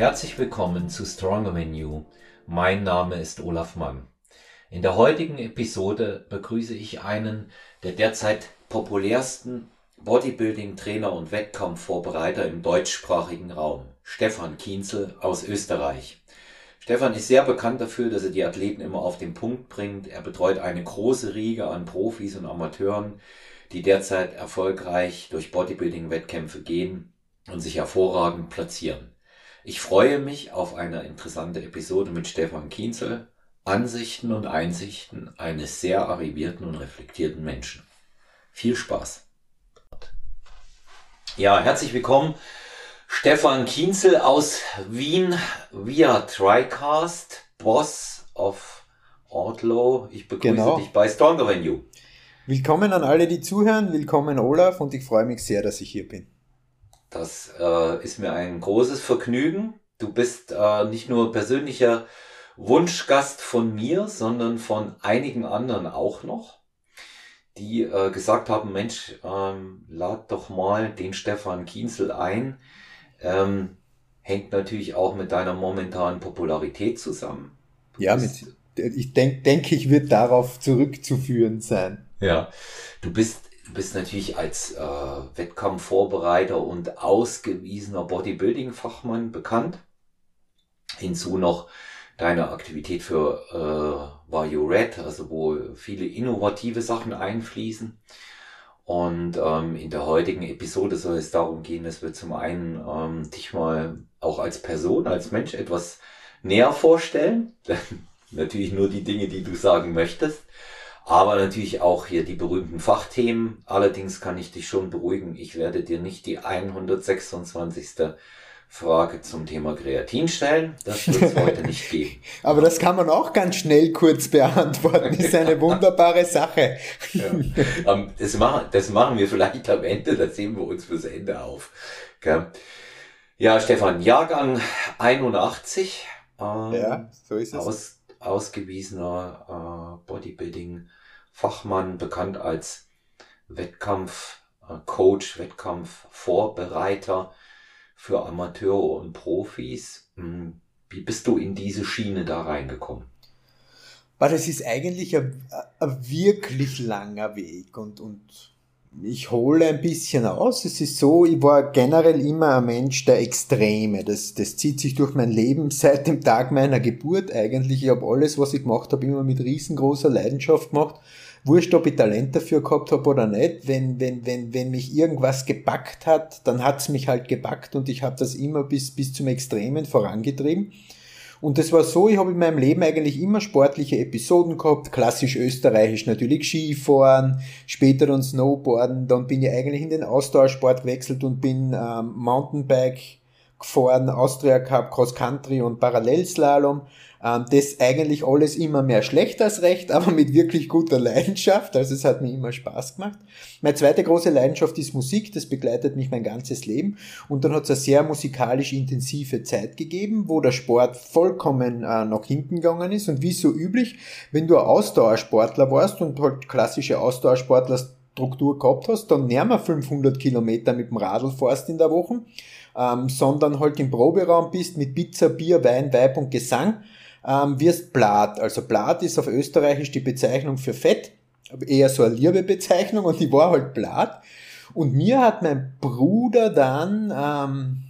Herzlich willkommen zu Stronger Than You. Mein Name ist Olaf Mann. In der heutigen Episode begrüße ich einen der derzeit populärsten Bodybuilding-Trainer und Wettkampfvorbereiter im deutschsprachigen Raum, Stefan Kienzel aus Österreich. Stefan ist sehr bekannt dafür, dass er die Athleten immer auf den Punkt bringt. Er betreut eine große Riege an Profis und Amateuren, die derzeit erfolgreich durch Bodybuilding-Wettkämpfe gehen und sich hervorragend platzieren. Ich freue mich auf eine interessante Episode mit Stefan Kienzel, Ansichten und Einsichten eines sehr arrivierten und reflektierten Menschen. Viel Spaß! Ja, herzlich willkommen. Stefan Kienzel aus Wien via TriCast, Boss of Outlaw. Ich begrüße genau. dich bei Stronger You. Willkommen an alle, die zuhören. Willkommen Olaf und ich freue mich sehr, dass ich hier bin. Das äh, ist mir ein großes Vergnügen. Du bist äh, nicht nur persönlicher Wunschgast von mir, sondern von einigen anderen auch noch die äh, gesagt haben, Mensch, ähm, lad doch mal den Stefan Kienzel ein. Ähm, hängt natürlich auch mit deiner momentanen Popularität zusammen. Du ja, mit, ich denke, denk, ich wird darauf zurückzuführen sein. Ja, du bist, du bist natürlich als äh, Wettkampfvorbereiter und ausgewiesener Bodybuilding-Fachmann bekannt. Hinzu noch deine Aktivität für äh, Vario Red, also wo viele innovative Sachen einfließen. Und ähm, in der heutigen Episode soll es darum gehen, dass wir zum einen ähm, dich mal auch als Person, als Mensch etwas näher vorstellen. natürlich nur die Dinge, die du sagen möchtest. Aber natürlich auch hier die berühmten Fachthemen. Allerdings kann ich dich schon beruhigen, ich werde dir nicht die 126. Frage zum Thema Kreatin stellen. Das wird es heute nicht geben. Aber das kann man auch ganz schnell kurz beantworten. Das ist eine wunderbare Sache. Ja. Um, das, machen, das machen wir vielleicht am Ende, da sehen wir uns fürs Ende auf. Ja, Stefan, Jahrgang 81. Ähm, ja, so ist es. Aus, ausgewiesener äh, Bodybuilding-Fachmann, bekannt als Wettkampf-Coach, äh, Wettkampf-Vorbereiter für Amateure und Profis. Hm, wie bist du in diese Schiene da reingekommen? Das ist eigentlich ein, ein wirklich langer Weg und, und ich hole ein bisschen aus. Es ist so, ich war generell immer ein Mensch der Extreme. Das, das zieht sich durch mein Leben seit dem Tag meiner Geburt eigentlich. Ich habe alles, was ich gemacht habe, immer mit riesengroßer Leidenschaft gemacht wurscht, ob ich Talent dafür gehabt habe oder nicht, wenn, wenn, wenn, wenn mich irgendwas gepackt hat, dann hat's mich halt gepackt und ich habe das immer bis, bis zum Extremen vorangetrieben. Und das war so, ich habe in meinem Leben eigentlich immer sportliche Episoden gehabt, klassisch österreichisch natürlich Skifahren, später dann Snowboarden, dann bin ich eigentlich in den Ausdauersport gewechselt und bin ähm, Mountainbike gefahren, Austria Cup, Cross Country und Parallelslalom das eigentlich alles immer mehr schlecht als recht, aber mit wirklich guter Leidenschaft. Also es hat mir immer Spaß gemacht. Meine zweite große Leidenschaft ist Musik, das begleitet mich mein ganzes Leben. Und dann hat es eine sehr musikalisch intensive Zeit gegeben, wo der Sport vollkommen äh, nach hinten gegangen ist. Und wie so üblich, wenn du ein Ausdauersportler warst und halt klassische Ausdauersportler Struktur gehabt hast, dann näher wir 500 Kilometer mit dem Radl fährst in der Woche, ähm, sondern halt im Proberaum bist mit Pizza, Bier, Wein, Weib und Gesang ähm, wirst Blatt. Also Blatt ist auf Österreichisch die Bezeichnung für Fett, eher so eine Liebebezeichnung und die war halt Blatt. Und mir hat mein Bruder dann, ähm,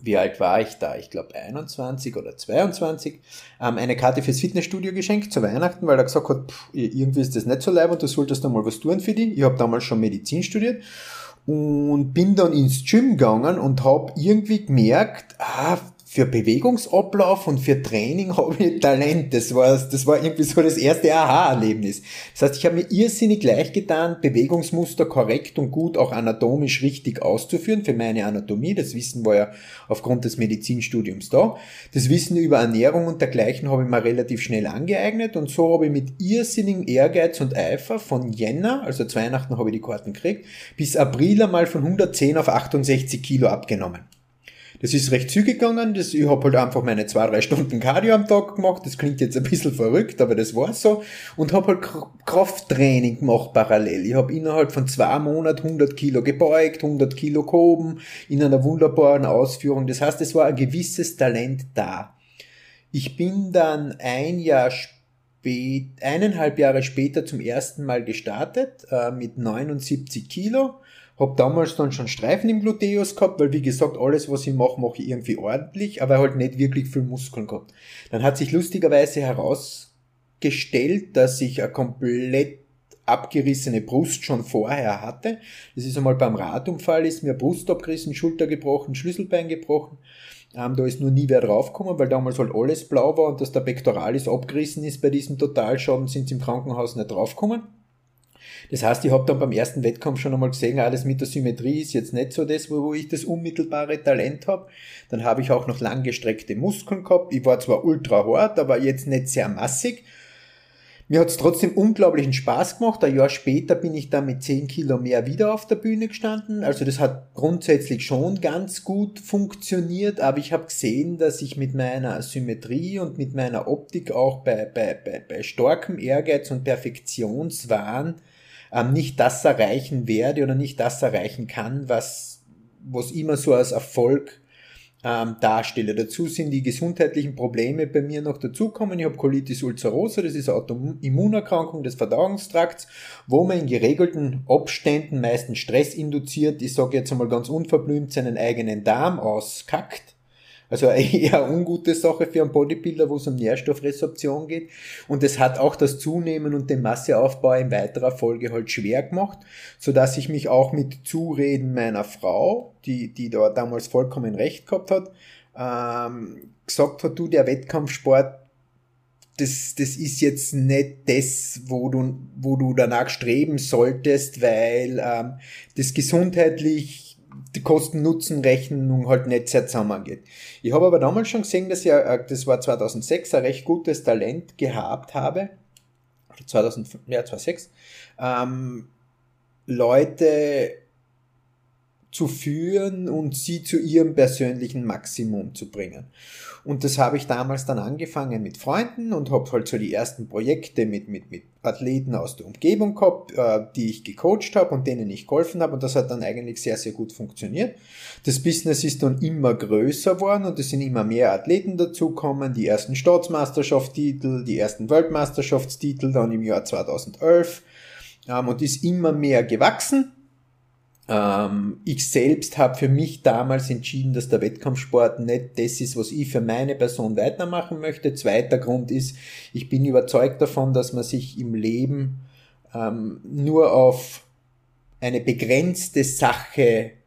wie alt war ich da? Ich glaube 21 oder 22, ähm, eine Karte fürs Fitnessstudio geschenkt zu Weihnachten, weil er gesagt hat, pff, irgendwie ist das nicht so leib und du solltest da mal was tun für dich. Ich habe damals schon Medizin studiert und bin dann ins Gym gegangen und habe irgendwie gemerkt, ah, für Bewegungsablauf und für Training habe ich Talent. Das war, das war irgendwie so das erste Aha-Erlebnis. Das heißt, ich habe mir irrsinnig leicht getan, Bewegungsmuster korrekt und gut auch anatomisch richtig auszuführen für meine Anatomie. Das Wissen war ja aufgrund des Medizinstudiums da. Das Wissen über Ernährung und dergleichen habe ich mir relativ schnell angeeignet und so habe ich mit irrsinnigem Ehrgeiz und Eifer von Jänner, also zu Weihnachten habe ich die Karten gekriegt, bis April einmal von 110 auf 68 Kilo abgenommen. Das ist recht zügig gegangen. Das, ich habe halt einfach meine zwei, drei Stunden Cardio am Tag gemacht. Das klingt jetzt ein bisschen verrückt, aber das war so. Und habe halt Krafttraining gemacht parallel. Ich habe innerhalb von zwei Monaten 100 Kilo gebeugt, 100 Kilo gehoben, in einer wunderbaren Ausführung. Das heißt, es war ein gewisses Talent da. Ich bin dann ein Jahr spät, eineinhalb Jahre später zum ersten Mal gestartet äh, mit 79 Kilo hab damals dann schon Streifen im Gluteus gehabt, weil wie gesagt, alles, was ich mache, mache ich irgendwie ordentlich, aber halt nicht wirklich viel Muskeln gehabt. Dann hat sich lustigerweise herausgestellt, dass ich eine komplett abgerissene Brust schon vorher hatte. Das ist einmal beim Radunfall, ist mir Brust abgerissen, Schulter gebrochen, Schlüsselbein gebrochen. Ähm, da ist nur nie wer draufgekommen, weil damals halt alles blau war und dass der Pektoralis abgerissen ist bei diesem Totalschaden, sind sie im Krankenhaus nicht draufgekommen. Das heißt, ich habe dann beim ersten Wettkampf schon einmal gesehen, alles mit der Symmetrie ist jetzt nicht so das, wo ich das unmittelbare Talent habe. Dann habe ich auch noch langgestreckte Muskeln gehabt. Ich war zwar ultra hart, aber jetzt nicht sehr massig. Mir hat es trotzdem unglaublichen Spaß gemacht. Ein Jahr später bin ich dann mit 10 Kilo mehr wieder auf der Bühne gestanden. Also das hat grundsätzlich schon ganz gut funktioniert, aber ich habe gesehen, dass ich mit meiner Symmetrie und mit meiner Optik auch bei, bei, bei, bei starkem Ehrgeiz und Perfektionswahn ähm, nicht das erreichen werde oder nicht das erreichen kann, was, was immer so als Erfolg ähm, darstelle. Dazu sind die gesundheitlichen Probleme bei mir noch dazukommen. Ich habe Colitis ulcerosa, das ist eine Autoimmunerkrankung des Verdauungstrakts, wo man in geregelten Abständen, meistens Stress induziert, ich sage jetzt einmal ganz unverblümt, seinen eigenen Darm auskackt also eher ungute Sache für einen Bodybuilder, wo es um Nährstoffresorption geht. Und es hat auch das Zunehmen und den Masseaufbau in weiterer Folge halt schwer gemacht, so dass ich mich auch mit Zureden meiner Frau, die, die da damals vollkommen recht gehabt hat, ähm, gesagt hat, du, der Wettkampfsport, das, das ist jetzt nicht das, wo du, wo du danach streben solltest, weil ähm, das gesundheitlich die Kosten-Nutzen-Rechnung halt nicht sehr zusammengeht. Ich habe aber damals schon gesehen, dass ich, äh, das war 2006, ein recht gutes Talent gehabt habe, 2005, ja, 2006, ähm, Leute zu führen und sie zu ihrem persönlichen Maximum zu bringen. Und das habe ich damals dann angefangen mit Freunden und habe halt so die ersten Projekte mit, mit, mit Athleten aus der Umgebung gehabt, äh, die ich gecoacht habe und denen ich geholfen habe und das hat dann eigentlich sehr, sehr gut funktioniert. Das Business ist dann immer größer geworden und es sind immer mehr Athleten dazukommen, die ersten Staatsmeisterschaftstitel, die ersten Weltmeisterschaftstitel dann im Jahr 2011 ähm, und ist immer mehr gewachsen ich selbst habe für mich damals entschieden, dass der Wettkampfsport nicht das ist, was ich für meine Person weitermachen möchte. Zweiter Grund ist, ich bin überzeugt davon, dass man sich im Leben ähm, nur auf eine begrenzte Sache ähm,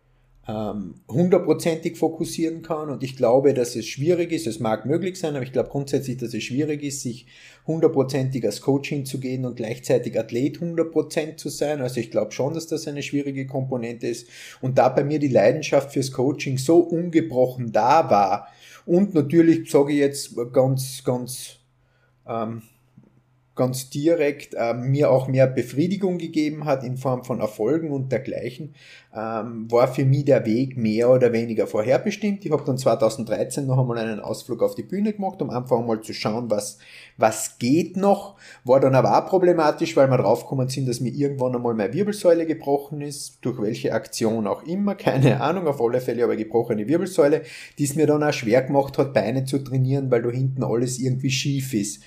hundertprozentig fokussieren kann. Und ich glaube, dass es schwierig ist, es mag möglich sein, aber ich glaube grundsätzlich, dass es schwierig ist, sich hundertprozentig als Coach hinzugehen und gleichzeitig Athlet hundertprozent zu sein. Also ich glaube schon, dass das eine schwierige Komponente ist. Und da bei mir die Leidenschaft fürs Coaching so ungebrochen da war und natürlich sage ich jetzt ganz, ganz ähm, ganz direkt äh, mir auch mehr Befriedigung gegeben hat in Form von Erfolgen und dergleichen, ähm, war für mich der Weg mehr oder weniger vorherbestimmt. Ich habe dann 2013 noch einmal einen Ausflug auf die Bühne gemacht, um einfach mal zu schauen, was, was geht noch. War dann aber auch problematisch, weil wir draufgekommen sind, dass mir irgendwann einmal meine Wirbelsäule gebrochen ist, durch welche Aktion auch immer, keine Ahnung, auf alle Fälle aber gebrochene Wirbelsäule, die es mir dann auch schwer gemacht hat, Beine zu trainieren, weil da hinten alles irgendwie schief ist.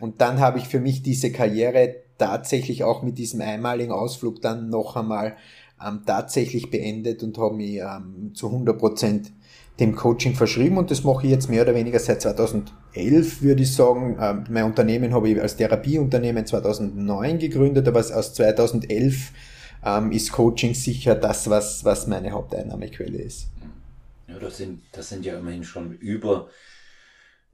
Und dann habe ich für mich diese Karriere tatsächlich auch mit diesem einmaligen Ausflug dann noch einmal ähm, tatsächlich beendet und habe mich ähm, zu 100 Prozent dem Coaching verschrieben und das mache ich jetzt mehr oder weniger seit 2011, würde ich sagen. Ähm, mein Unternehmen habe ich als Therapieunternehmen 2009 gegründet, aber aus 2011 ähm, ist Coaching sicher das, was, was meine Haupteinnahmequelle ist. Ja, das sind, das sind ja immerhin schon über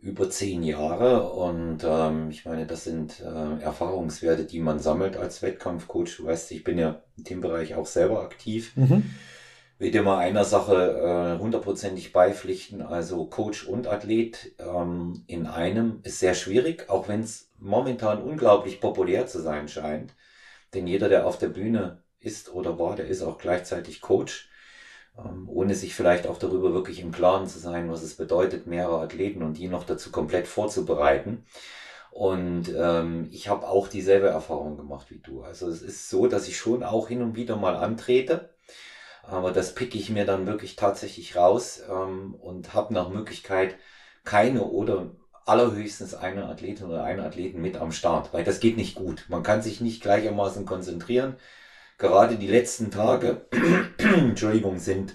über zehn Jahre und ähm, ich meine, das sind äh, Erfahrungswerte, die man sammelt als Wettkampfcoach. Du weißt, ich bin ja in dem Bereich auch selber aktiv. Mhm. Will dir mal einer Sache äh, hundertprozentig beipflichten. Also Coach und Athlet ähm, in einem ist sehr schwierig, auch wenn es momentan unglaublich populär zu sein scheint. Denn jeder, der auf der Bühne ist oder war, der ist auch gleichzeitig Coach. Ähm, ohne sich vielleicht auch darüber wirklich im Klaren zu sein, was es bedeutet, mehrere Athleten und die noch dazu komplett vorzubereiten. Und ähm, ich habe auch dieselbe Erfahrung gemacht wie du. Also es ist so, dass ich schon auch hin und wieder mal antrete, aber das picke ich mir dann wirklich tatsächlich raus ähm, und habe nach Möglichkeit keine oder allerhöchstens eine Athletin oder einen Athleten mit am Start, weil das geht nicht gut. Man kann sich nicht gleichermaßen konzentrieren. Gerade die letzten Tage, Entschuldigung, sind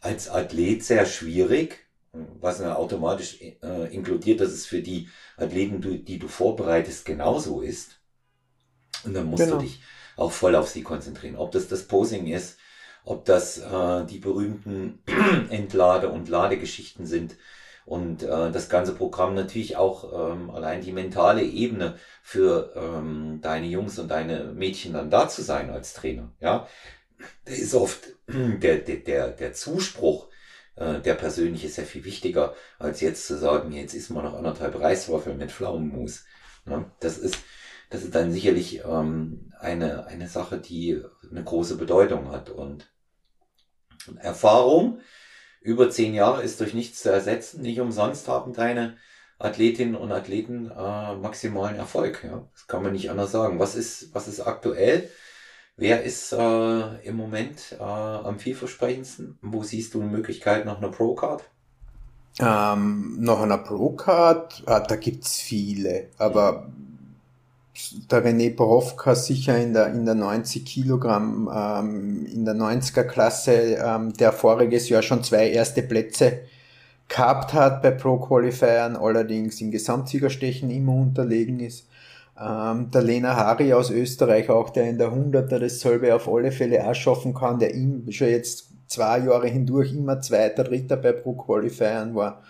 als Athlet sehr schwierig, was automatisch äh, inkludiert, dass es für die Athleten, die, die du vorbereitest, genauso ist. Und dann musst genau. du dich auch voll auf sie konzentrieren. Ob das das Posing ist, ob das äh, die berühmten Entlade- und Ladegeschichten sind, und äh, das ganze Programm natürlich auch ähm, allein die mentale Ebene für ähm, deine Jungs und deine Mädchen dann da zu sein als Trainer. Ja, der ist oft der der der, der Zuspruch äh, der persönliche ja viel wichtiger als jetzt zu sagen, jetzt isst man noch anderthalb Reiswaffeln mit Pflaumenmus. Ja, das ist das ist dann sicherlich ähm, eine eine Sache, die eine große Bedeutung hat und Erfahrung über zehn Jahre ist durch nichts zu ersetzen. Nicht umsonst haben deine Athletinnen und Athleten äh, maximalen Erfolg. Ja? Das kann man nicht anders sagen. Was ist, was ist aktuell? Wer ist äh, im Moment äh, am vielversprechendsten? Wo siehst du eine Möglichkeit nach einer Pro-Card? Ähm, nach einer Pro-Card, äh, da gibt's viele, aber der René Borowka sicher in der, in der 90 Kilogramm, ähm, in der 90er Klasse, ähm, der voriges Jahr schon zwei erste Plätze gehabt hat bei Pro Qualifiern, allerdings im Gesamtsiegerstechen immer unterlegen ist. Ähm, der Lena Hari aus Österreich, auch der in der 100er dasselbe auf alle Fälle auch schaffen kann, der ihm schon jetzt zwei Jahre hindurch immer Zweiter, Dritter bei Pro Qualifiern war.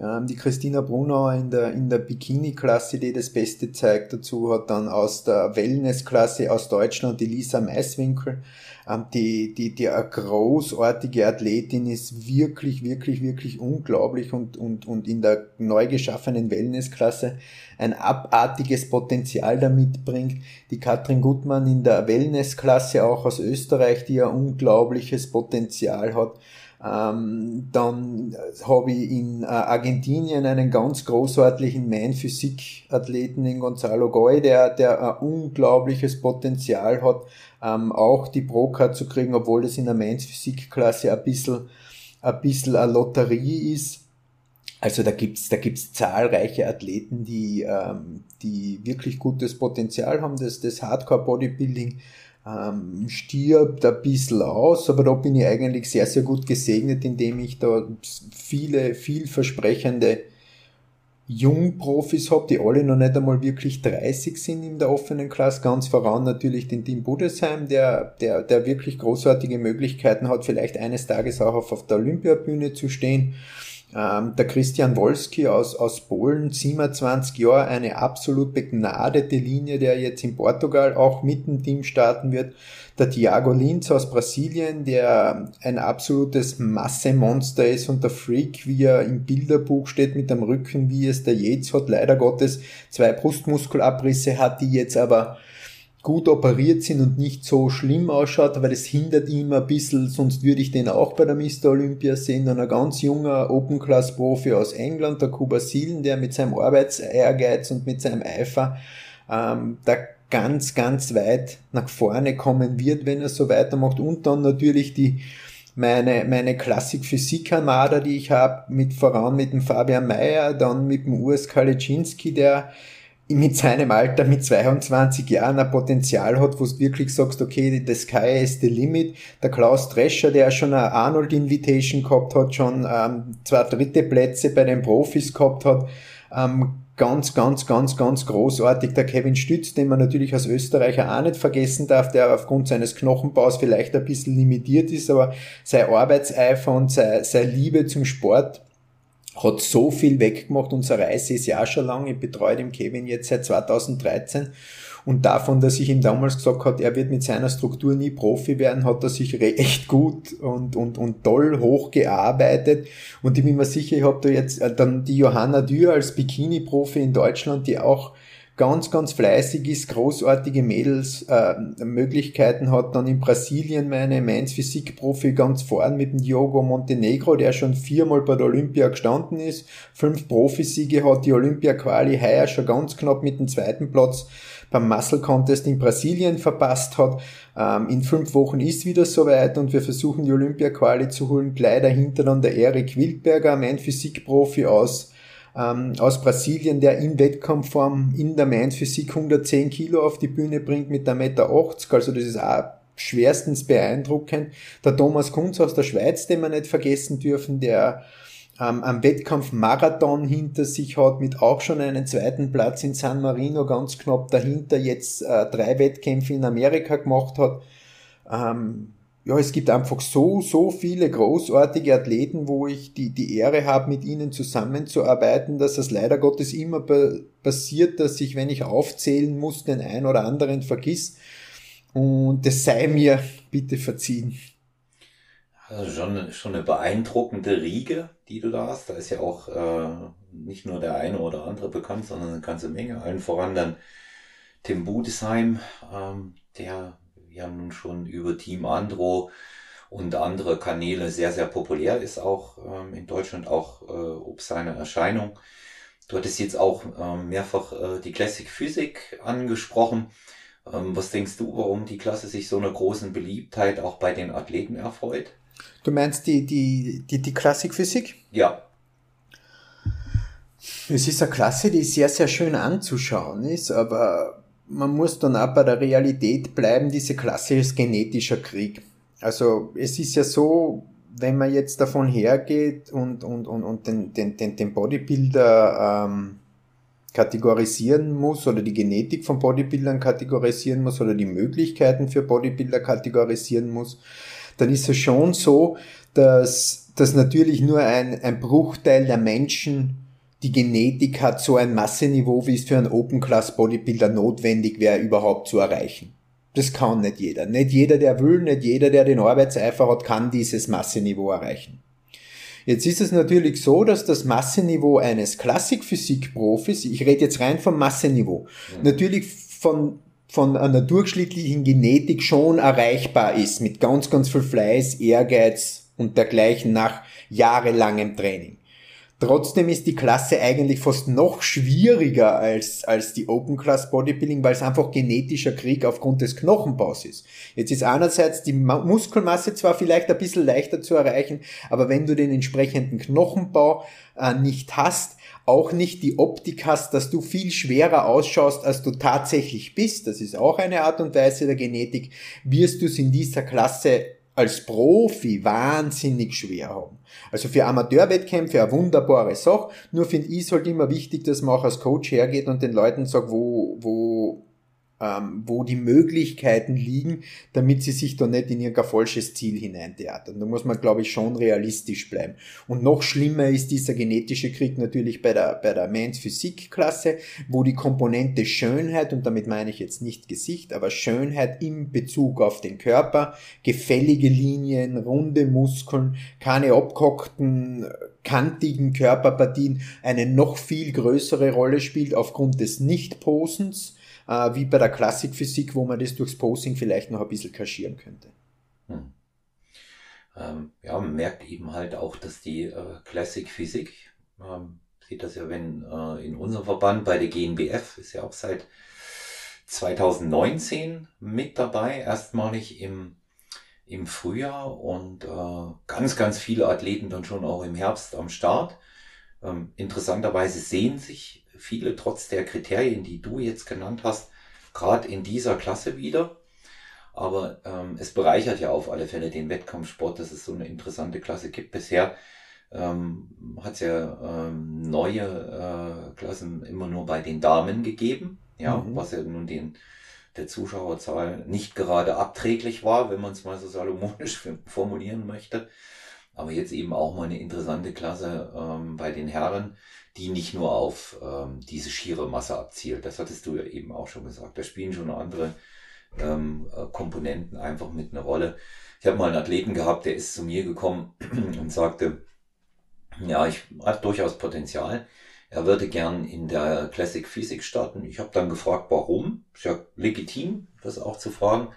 Ähm, die Christina Brunauer in der, in der Bikini-Klasse, die das Beste zeigt. Dazu hat dann aus der Wellness-Klasse aus Deutschland die Lisa Maiswinkel, ähm, die, die, die eine großartige Athletin ist, wirklich, wirklich, wirklich unglaublich und, und, und in der neu geschaffenen Wellness-Klasse ein abartiges Potenzial damit bringt. Die Katrin Gutmann in der Wellness-Klasse auch aus Österreich, die ein unglaubliches Potenzial hat. Ähm, dann habe ich in äh, Argentinien einen ganz großartigen Man-Physik-Athleten in Gonzalo Goy, der, der ein unglaubliches Potenzial hat, ähm, auch die Pro-Card zu kriegen, obwohl das in der Man-Physik-Klasse ein bisschen, ein bisschen eine Lotterie ist. Also da gibt's da gibt's zahlreiche Athleten, die, ähm, die wirklich gutes Potenzial haben, das, das Hardcore-Bodybuilding ähm, stirbt ein bisschen aus, aber da bin ich eigentlich sehr, sehr gut gesegnet, indem ich da viele, vielversprechende Jungprofis habe, die alle noch nicht einmal wirklich 30 sind in der offenen Klasse. Ganz voran natürlich den Tim Budesheim, der, der, der wirklich großartige Möglichkeiten hat, vielleicht eines Tages auch auf, auf der Olympiabühne zu stehen. Ähm, der Christian Wolski aus, aus Polen, 27 Jahre, eine absolut begnadete Linie, der jetzt in Portugal auch mit dem Team starten wird. Der Thiago Linz aus Brasilien, der ein absolutes Massemonster ist und der Freak, wie er im Bilderbuch steht mit dem Rücken, wie es der Yates hat, leider Gottes zwei Brustmuskelabrisse hat, die jetzt aber gut operiert sind und nicht so schlimm ausschaut, aber das hindert ihn ein bisschen, sonst würde ich den auch bei der Mr. Olympia sehen. Und ein ganz junger Open-Class-Profi aus England, der Kuba Silen, der mit seinem Arbeitsehrgeiz und mit seinem Eifer ähm, da ganz, ganz weit nach vorne kommen wird, wenn er so weitermacht. Und dann natürlich die meine, meine Klassik-Physik-Armada, die ich habe, mit voran mit dem Fabian Mayer, dann mit dem Urs Kaliczynski, der mit seinem Alter, mit 22 Jahren ein Potenzial hat, wo du wirklich sagst, okay, the sky is the limit. Der Klaus Drescher, der schon eine Arnold Invitation gehabt hat, schon ähm, zwei dritte Plätze bei den Profis gehabt hat, ähm, ganz, ganz, ganz, ganz großartig. Der Kevin Stütz, den man natürlich als Österreicher auch nicht vergessen darf, der aufgrund seines Knochenbaus vielleicht ein bisschen limitiert ist, aber sein Arbeitseifer und seine, seine Liebe zum Sport hat so viel weggemacht. Unsere Reise ist ja auch schon lange. Ich betreue den Kevin jetzt seit 2013. Und davon, dass ich ihm damals gesagt hat, er wird mit seiner Struktur nie Profi werden, hat er sich echt gut und, und, und toll hochgearbeitet. Und ich bin mir sicher, ich habe da jetzt äh, dann die Johanna Dürr als Bikini-Profi in Deutschland, die auch ganz, ganz fleißig ist, großartige Mädels äh, Möglichkeiten hat. Dann in Brasilien meine Mainz Physikprofi ganz vorn mit dem Diogo Montenegro, der schon viermal bei der Olympia gestanden ist, fünf Profisiege hat, die Olympia-Quali heuer schon ganz knapp mit dem zweiten Platz beim Muscle Contest in Brasilien verpasst hat. Ähm, in fünf Wochen ist wieder soweit und wir versuchen die Olympia-Quali zu holen. Gleich dahinter dann der Erik Wildberger, mein Physikprofi aus ähm, aus Brasilien, der in Wettkampfform in der Mainz Physik 110 Kilo auf die Bühne bringt mit der Meter 80. Also das ist auch schwerstens beeindruckend. Der Thomas Kunz aus der Schweiz, den wir nicht vergessen dürfen, der ähm, am Wettkampf Marathon hinter sich hat, mit auch schon einen zweiten Platz in San Marino, ganz knapp dahinter, jetzt äh, drei Wettkämpfe in Amerika gemacht hat. Ähm, ja, es gibt einfach so, so viele großartige Athleten, wo ich die, die Ehre habe, mit ihnen zusammenzuarbeiten, dass es leider Gottes immer passiert, dass ich, wenn ich aufzählen muss, den einen oder anderen vergiss. Und das sei mir bitte verziehen. Also schon, schon eine beeindruckende Riege, die du da hast. Da ist ja auch äh, nicht nur der eine oder andere bekannt, sondern eine ganze Menge. Allen voran dann Tim Budesheim, ähm, der ja nun schon über Team Andro und andere Kanäle sehr, sehr populär ist, auch ähm, in Deutschland, auch äh, ob seine Erscheinung. Du hattest jetzt auch ähm, mehrfach äh, die Classic Physik angesprochen. Ähm, was denkst du, warum die Klasse sich so einer großen Beliebtheit auch bei den Athleten erfreut? Du meinst die, die, die, die Klassikphysik? Ja. Es ist eine Klasse, die sehr, sehr schön anzuschauen ist, aber man muss dann auch bei der Realität bleiben, diese Klasse ist genetischer Krieg. Also es ist ja so, wenn man jetzt davon hergeht und, und, und, und den, den, den, den Bodybuilder ähm, kategorisieren muss oder die Genetik von Bodybuildern kategorisieren muss oder die Möglichkeiten für Bodybuilder kategorisieren muss, dann ist es schon so, dass, dass natürlich nur ein, ein Bruchteil der Menschen die Genetik hat so ein Masseniveau, wie es für einen Open-Class-Bodybuilder notwendig wäre, überhaupt zu erreichen. Das kann nicht jeder. Nicht jeder, der will, nicht jeder, der den Arbeitseifer hat, kann dieses Masseniveau erreichen. Jetzt ist es natürlich so, dass das Masseniveau eines Klassikphysik-Profis, ich rede jetzt rein vom Masseniveau, mhm. natürlich von von einer durchschnittlichen Genetik schon erreichbar ist, mit ganz, ganz viel Fleiß, Ehrgeiz und dergleichen nach jahrelangem Training. Trotzdem ist die Klasse eigentlich fast noch schwieriger als, als die Open Class Bodybuilding, weil es einfach genetischer Krieg aufgrund des Knochenbaus ist. Jetzt ist einerseits die Muskelmasse zwar vielleicht ein bisschen leichter zu erreichen, aber wenn du den entsprechenden Knochenbau äh, nicht hast, auch nicht die Optik hast, dass du viel schwerer ausschaust, als du tatsächlich bist, das ist auch eine Art und Weise der Genetik, wirst du es in dieser Klasse als Profi wahnsinnig schwer haben. Also für Amateurwettkämpfe eine wunderbare Sache, nur finde ich es halt immer wichtig, dass man auch als Coach hergeht und den Leuten sagt, wo, wo ähm, wo die Möglichkeiten liegen, damit sie sich da nicht in irgendein falsches Ziel hineintheatern. Da muss man, glaube ich, schon realistisch bleiben. Und noch schlimmer ist dieser genetische Krieg natürlich bei der, bei der Men's Physik-Klasse, wo die Komponente Schönheit, und damit meine ich jetzt nicht Gesicht, aber Schönheit im Bezug auf den Körper, gefällige Linien, runde Muskeln, keine abgehockten, kantigen Körperpartien eine noch viel größere Rolle spielt aufgrund des Nicht-Posens äh, wie bei der Klassikphysik, wo man das durchs Posing vielleicht noch ein bisschen kaschieren könnte. Hm. Ähm, ja, man merkt eben halt auch, dass die äh, Classic Physik, ähm, sieht das ja, wenn äh, in unserem Verband bei der GNBF ist ja auch seit 2019 mit dabei, erstmalig im, im Frühjahr und äh, ganz, ganz viele Athleten dann schon auch im Herbst am Start. Ähm, interessanterweise sehen sich viele trotz der Kriterien, die du jetzt genannt hast, gerade in dieser Klasse wieder. Aber ähm, es bereichert ja auf alle Fälle den Wettkampfsport, dass es so eine interessante Klasse gibt. Bisher ähm, hat es ja ähm, neue äh, Klassen immer nur bei den Damen gegeben, ja, mhm. was ja nun den der Zuschauerzahl nicht gerade abträglich war, wenn man es mal so salomonisch formulieren möchte. Aber jetzt eben auch mal eine interessante Klasse ähm, bei den Herren, die nicht nur auf ähm, diese schiere Masse abzielt. Das hattest du ja eben auch schon gesagt. Da spielen schon andere ähm, äh, Komponenten einfach mit einer Rolle. Ich habe mal einen Athleten gehabt, der ist zu mir gekommen und sagte, ja, ich hatte durchaus Potenzial. er würde gern in der Classic Physik starten. Ich habe dann gefragt, warum. Ist ja legitim, das auch zu fragen.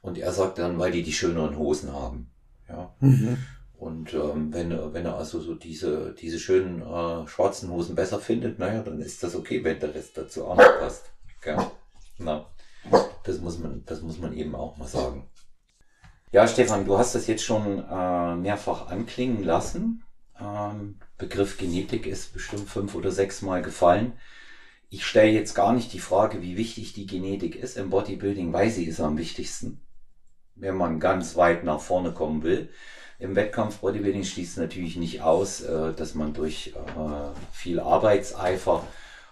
Und er sagt dann, weil die die schöneren Hosen haben. Ja. Mhm. Und ähm, wenn, wenn er also so diese, diese schönen äh, schwarzen Hosen besser findet, naja, dann ist das okay, wenn der Rest dazu auch noch passt. Ja. Na, das muss man, das muss man eben auch mal sagen. Ja, Stefan, du hast das jetzt schon äh, mehrfach anklingen lassen. Ähm, Begriff Genetik ist bestimmt fünf oder sechs Mal gefallen. Ich stelle jetzt gar nicht die Frage, wie wichtig die Genetik ist im Bodybuilding, weil sie ist am wichtigsten, wenn man ganz weit nach vorne kommen will. Im Wettkampf Bodybuilding schließt natürlich nicht aus, äh, dass man durch äh, viel Arbeitseifer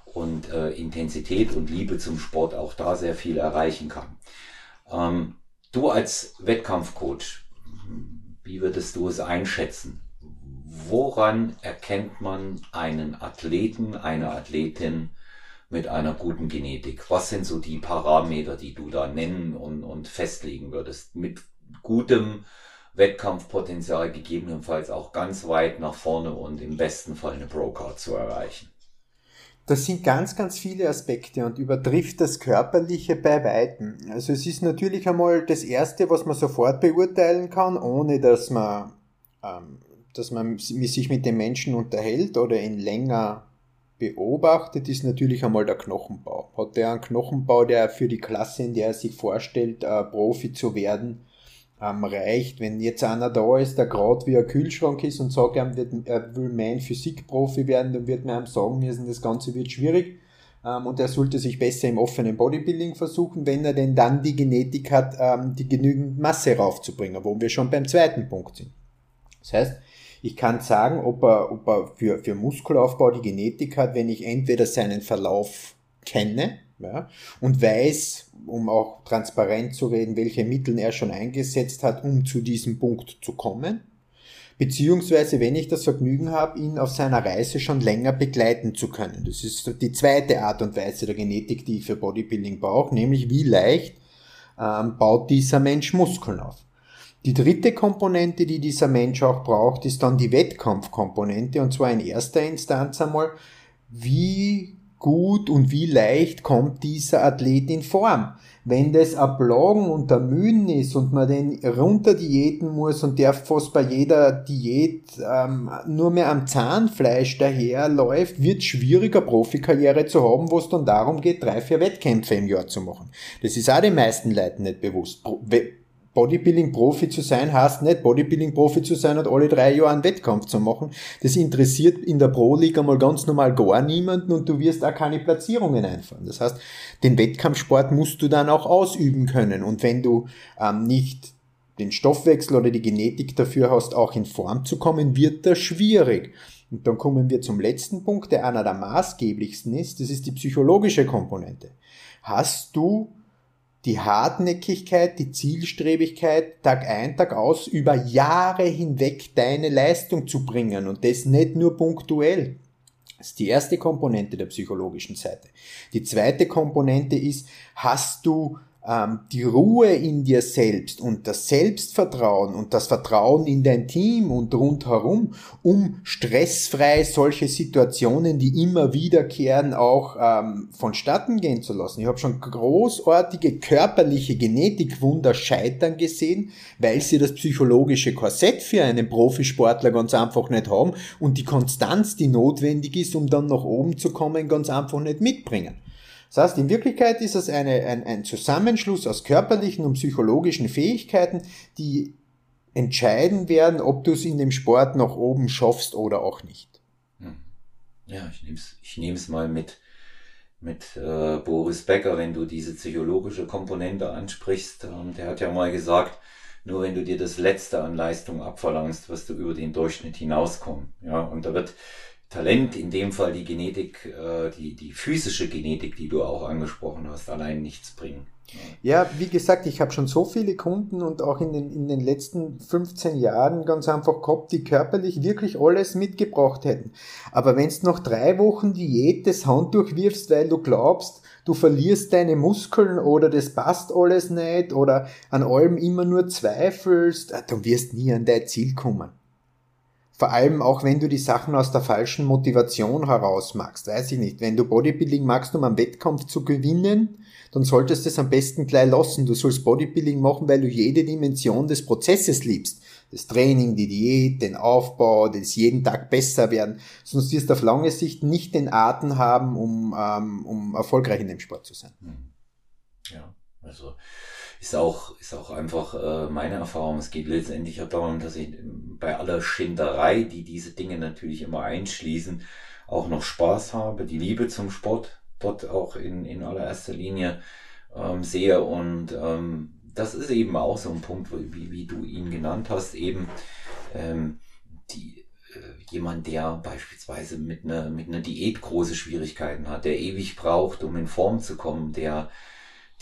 und äh, Intensität und Liebe zum Sport auch da sehr viel erreichen kann. Ähm, du als Wettkampfcoach, wie würdest du es einschätzen? woran erkennt man einen Athleten, eine Athletin mit einer guten Genetik? Was sind so die Parameter, die du da nennen und, und festlegen würdest? Mit gutem Wettkampfpotenzial gegebenenfalls auch ganz weit nach vorne und im besten Fall eine Pro-Card zu erreichen. Das sind ganz, ganz viele Aspekte und übertrifft das Körperliche bei Weitem. Also es ist natürlich einmal das Erste, was man sofort beurteilen kann, ohne dass man ähm, dass man sich mit dem Menschen unterhält oder ihn länger beobachtet, ist natürlich einmal der Knochenbau. Hat der einen Knochenbau, der für die Klasse, in der er sich vorstellt, äh, Profi zu werden, ähm, reicht. Wenn jetzt einer da ist, der gerade wie ein Kühlschrank ist und sagt, er, wird, er will mein Physikprofi werden, dann wird man ihm sagen müssen, das Ganze wird schwierig. Ähm, und er sollte sich besser im offenen Bodybuilding versuchen, wenn er denn dann die Genetik hat, ähm, die genügend Masse raufzubringen, wo wir schon beim zweiten Punkt sind. Das heißt, ich kann sagen, ob er, ob er für, für Muskelaufbau die Genetik hat, wenn ich entweder seinen Verlauf kenne ja, und weiß, um auch transparent zu reden, welche Mittel er schon eingesetzt hat, um zu diesem Punkt zu kommen. Beziehungsweise, wenn ich das Vergnügen habe, ihn auf seiner Reise schon länger begleiten zu können. Das ist die zweite Art und Weise der Genetik, die ich für Bodybuilding brauche, nämlich wie leicht ähm, baut dieser Mensch Muskeln auf. Die dritte Komponente, die dieser Mensch auch braucht, ist dann die Wettkampfkomponente und zwar in erster Instanz einmal, wie gut und wie leicht kommt dieser Athlet in Form. Wenn das ein und ein Mühen ist und man den runter diäten muss und der fast bei jeder Diät ähm, nur mehr am Zahnfleisch daherläuft, wird schwieriger Profikarriere zu haben, wo es dann darum geht, drei, vier Wettkämpfe im Jahr zu machen. Das ist auch den meisten Leuten nicht bewusst. Bodybuilding-Profi zu sein heißt nicht, Bodybuilding-Profi zu sein und alle drei Jahre einen Wettkampf zu machen. Das interessiert in der Pro-Liga mal ganz normal gar niemanden und du wirst auch keine Platzierungen einfahren. Das heißt, den Wettkampfsport musst du dann auch ausüben können. Und wenn du ähm, nicht den Stoffwechsel oder die Genetik dafür hast, auch in Form zu kommen, wird das schwierig. Und dann kommen wir zum letzten Punkt, der einer der maßgeblichsten ist. Das ist die psychologische Komponente. Hast du die Hartnäckigkeit, die Zielstrebigkeit, Tag ein, Tag aus, über Jahre hinweg deine Leistung zu bringen und das nicht nur punktuell. Das ist die erste Komponente der psychologischen Seite. Die zweite Komponente ist, hast du die Ruhe in dir selbst und das Selbstvertrauen und das Vertrauen in dein Team und rundherum, um stressfrei solche Situationen, die immer wiederkehren, auch ähm, vonstatten gehen zu lassen. Ich habe schon großartige körperliche Genetikwunder scheitern gesehen, weil sie das psychologische Korsett für einen Profisportler ganz einfach nicht haben und die Konstanz, die notwendig ist, um dann nach oben zu kommen, ganz einfach nicht mitbringen. Das heißt, in Wirklichkeit ist es eine, ein, ein Zusammenschluss aus körperlichen und psychologischen Fähigkeiten, die entscheiden werden, ob du es in dem Sport nach oben schaffst oder auch nicht. Hm. Ja, ich nehme es ich nehm's mal mit, mit äh, Boris Becker, wenn du diese psychologische Komponente ansprichst. Ähm, der hat ja mal gesagt, nur wenn du dir das Letzte an Leistung abverlangst, wirst du über den Durchschnitt hinauskommen. Ja, und da wird Talent, in dem Fall die Genetik, äh, die, die physische Genetik, die du auch angesprochen hast, allein nichts bringen. Ja, wie gesagt, ich habe schon so viele Kunden und auch in den, in den letzten 15 Jahren ganz einfach gehabt, die körperlich wirklich alles mitgebracht hätten. Aber wenn du noch drei Wochen Diät das Handtuch wirfst, weil du glaubst, du verlierst deine Muskeln oder das passt alles nicht oder an allem immer nur zweifelst, dann wirst nie an dein Ziel kommen vor allem auch wenn du die Sachen aus der falschen Motivation heraus magst, weiß ich nicht. Wenn du Bodybuilding magst, um am Wettkampf zu gewinnen, dann solltest du es am besten gleich lassen. Du sollst Bodybuilding machen, weil du jede Dimension des Prozesses liebst. Das Training, die Diät, den Aufbau, das jeden Tag besser werden. Sonst wirst du auf lange Sicht nicht den Atem haben, um, ähm, um erfolgreich in dem Sport zu sein. Hm. Ja, also ist auch, ist auch einfach äh, meine Erfahrung. Es geht letztendlich auch darum, dass ich bei aller Schinderei, die diese Dinge natürlich immer einschließen, auch noch Spaß habe, die Liebe zum Sport dort auch in, in allererster Linie ähm, sehe. Und ähm, das ist eben auch so ein Punkt, wie, wie du ihn genannt hast, eben ähm, die, äh, jemand, der beispielsweise mit einer, mit einer Diät große Schwierigkeiten hat, der ewig braucht, um in Form zu kommen, der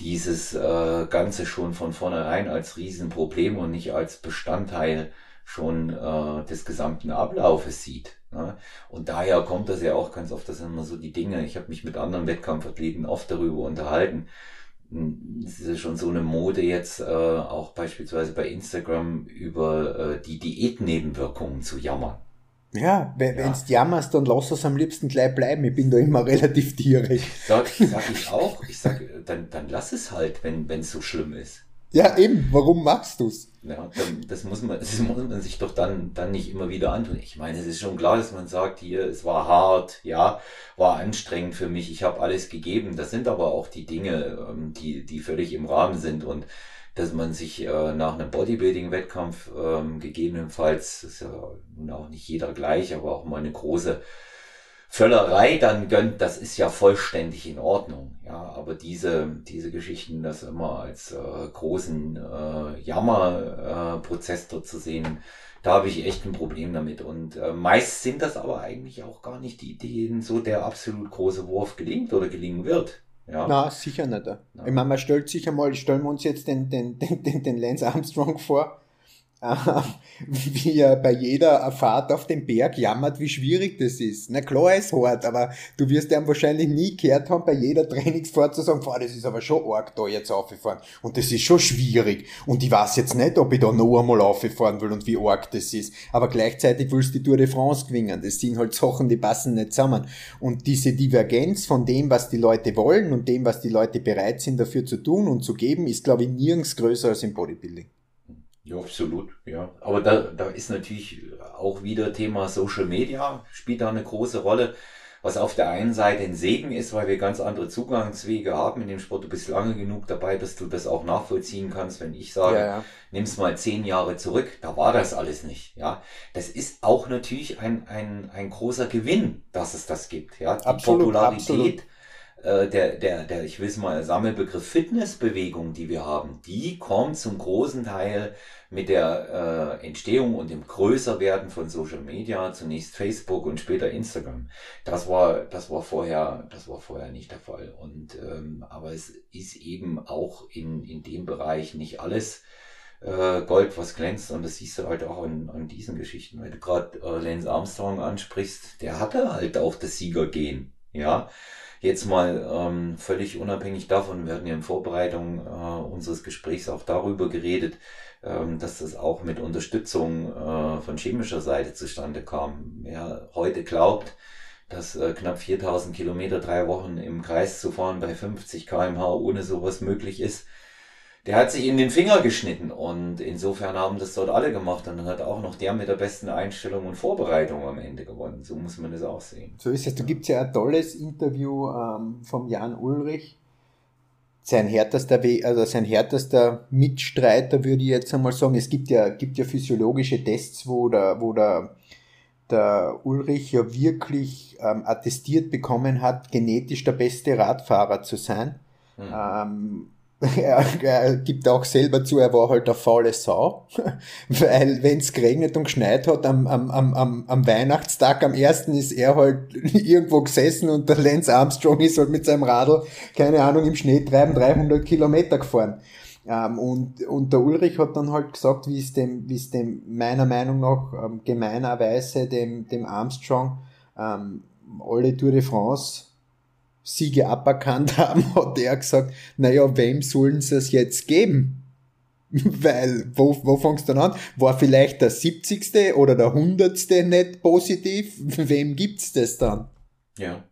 dieses äh, Ganze schon von vornherein als Riesenproblem und nicht als Bestandteil schon äh, des gesamten Ablaufes sieht. Ne? Und daher kommt das ja auch ganz oft, das sind immer so die Dinge, ich habe mich mit anderen Wettkampfathleten oft darüber unterhalten. Hm, es ist ja schon so eine Mode jetzt, äh, auch beispielsweise bei Instagram, über äh, die Diätnebenwirkungen zu jammern. Ja, wenn ja. du jammerst, dann lass es am liebsten gleich bleiben. Ich bin da immer relativ direkt. Sag, sag ich auch. Ich sag, dann, dann lass es halt, wenn es so schlimm ist. Ja, eben. Warum machst du's? Ja, dann, das muss man, das muss man sich doch dann, dann nicht immer wieder antun. Ich meine, es ist schon klar, dass man sagt, hier, es war hart, ja, war anstrengend für mich, ich habe alles gegeben. Das sind aber auch die Dinge, ähm, die, die völlig im Rahmen sind und dass man sich äh, nach einem Bodybuilding-Wettkampf ähm, gegebenenfalls, ist ja nun auch nicht jeder gleich, aber auch mal eine große Völlerei dann gönnt, das ist ja vollständig in Ordnung. Ja, aber diese, diese Geschichten, das immer als äh, großen äh, Jammerprozess äh, dort zu sehen, da habe ich echt ein Problem damit. Und äh, meist sind das aber eigentlich auch gar nicht die, denen so der absolut große Wurf gelingt oder gelingen wird. Ja. Na, sicher nicht. Ja. Ich meine, man stellt sich einmal, stellen wir uns jetzt den, den, den, den Lance Armstrong vor, wie er bei jeder Fahrt auf den Berg jammert, wie schwierig das ist. Na klar, ist hart, aber du wirst ihm wahrscheinlich nie gehört haben, bei jeder Trainingsfahrt zu sagen, das ist aber schon arg da jetzt aufgefahren. Und das ist schon schwierig. Und ich weiß jetzt nicht, ob ich da noch einmal auffahren will und wie arg das ist. Aber gleichzeitig willst du die Tour de France gewinnen. Das sind halt Sachen, die passen nicht zusammen. Und diese Divergenz von dem, was die Leute wollen und dem, was die Leute bereit sind dafür zu tun und zu geben, ist, glaube ich, nirgends größer als im Bodybuilding. Ja, absolut, ja. Aber da, da ist natürlich auch wieder Thema Social Media, spielt da eine große Rolle, was auf der einen Seite ein Segen ist, weil wir ganz andere Zugangswege haben in dem Sport. Du bist lange genug dabei, dass du das auch nachvollziehen kannst, wenn ich sage, ja, ja. nimm's mal zehn Jahre zurück, da war das alles nicht, ja. Das ist auch natürlich ein, ein, ein großer Gewinn, dass es das gibt, ja. Die absolut, Popularität. Absolut äh, der, der, der, ich will es mal, Sammelbegriff Fitnessbewegung, die wir haben, die kommt zum großen Teil mit der äh, Entstehung und dem Größerwerden von Social Media, zunächst Facebook und später Instagram. Das war, das war vorher, das war vorher nicht der Fall. Und ähm, aber es ist eben auch in, in dem Bereich nicht alles äh, Gold, was glänzt. Und das siehst du halt auch an, an diesen Geschichten. Wenn du gerade äh, Lance Armstrong ansprichst, der hatte halt auch das Siegergehen. Ja, Jetzt mal ähm, völlig unabhängig davon, wir hatten ja in Vorbereitung äh, unseres Gesprächs auch darüber geredet, ähm, dass das auch mit Unterstützung äh, von chemischer Seite zustande kam. Wer heute glaubt, dass äh, knapp 4000 Kilometer drei Wochen im Kreis zu fahren bei 50 kmh ohne sowas möglich ist, der hat sich in den Finger geschnitten und insofern haben das dort alle gemacht und dann hat auch noch der mit der besten Einstellung und Vorbereitung am Ende gewonnen. So muss man das auch sehen. So ist es. Da gibt es ja ein tolles Interview ähm, vom Jan Ulrich. Sein härtester, We also sein härtester Mitstreiter würde ich jetzt einmal sagen. Es gibt ja, gibt ja physiologische Tests, wo der, wo der, der Ulrich ja wirklich ähm, attestiert bekommen hat, genetisch der beste Radfahrer zu sein. Mhm. Ähm, er, er gibt auch selber zu, er war halt eine faule Sau, weil wenn es geregnet und geschneit hat am, am, am, am Weihnachtstag, am ersten ist er halt irgendwo gesessen und der Lance Armstrong ist halt mit seinem Radl, keine Ahnung, im Schnee treiben 300 Kilometer gefahren. Ähm, und, und der Ulrich hat dann halt gesagt, wie es dem, wie es dem meiner Meinung nach ähm, gemeinerweise dem, dem Armstrong ähm, alle Tour de France Siege aberkannt haben, hat er gesagt, naja, wem sollen sie es jetzt geben? Weil, wo, wo fängst du dann an? War vielleicht der 70. oder der 100. nicht positiv? Wem gibt's das dann? Ja,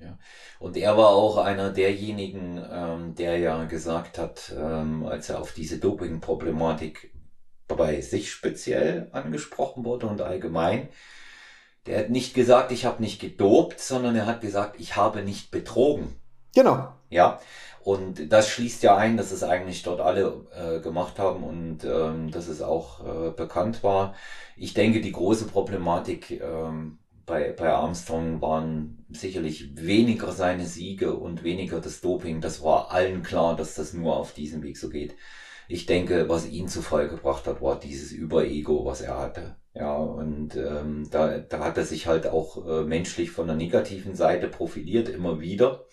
ja. Und er war auch einer derjenigen, ähm, der ja gesagt hat, ähm, als er auf diese Doping-Problematik bei sich speziell angesprochen wurde und allgemein, der hat nicht gesagt, ich habe nicht gedopt, sondern er hat gesagt, ich habe nicht betrogen. Genau. Ja, und das schließt ja ein, dass es eigentlich dort alle äh, gemacht haben und ähm, dass es auch äh, bekannt war. Ich denke, die große Problematik ähm, bei, bei Armstrong waren sicherlich weniger seine Siege und weniger das Doping. Das war allen klar, dass das nur auf diesem Weg so geht. Ich denke, was ihn zu Fall gebracht hat, war dieses Überego, was er hatte. Ja, und ähm, da, da hat er sich halt auch äh, menschlich von der negativen Seite profiliert, immer wieder.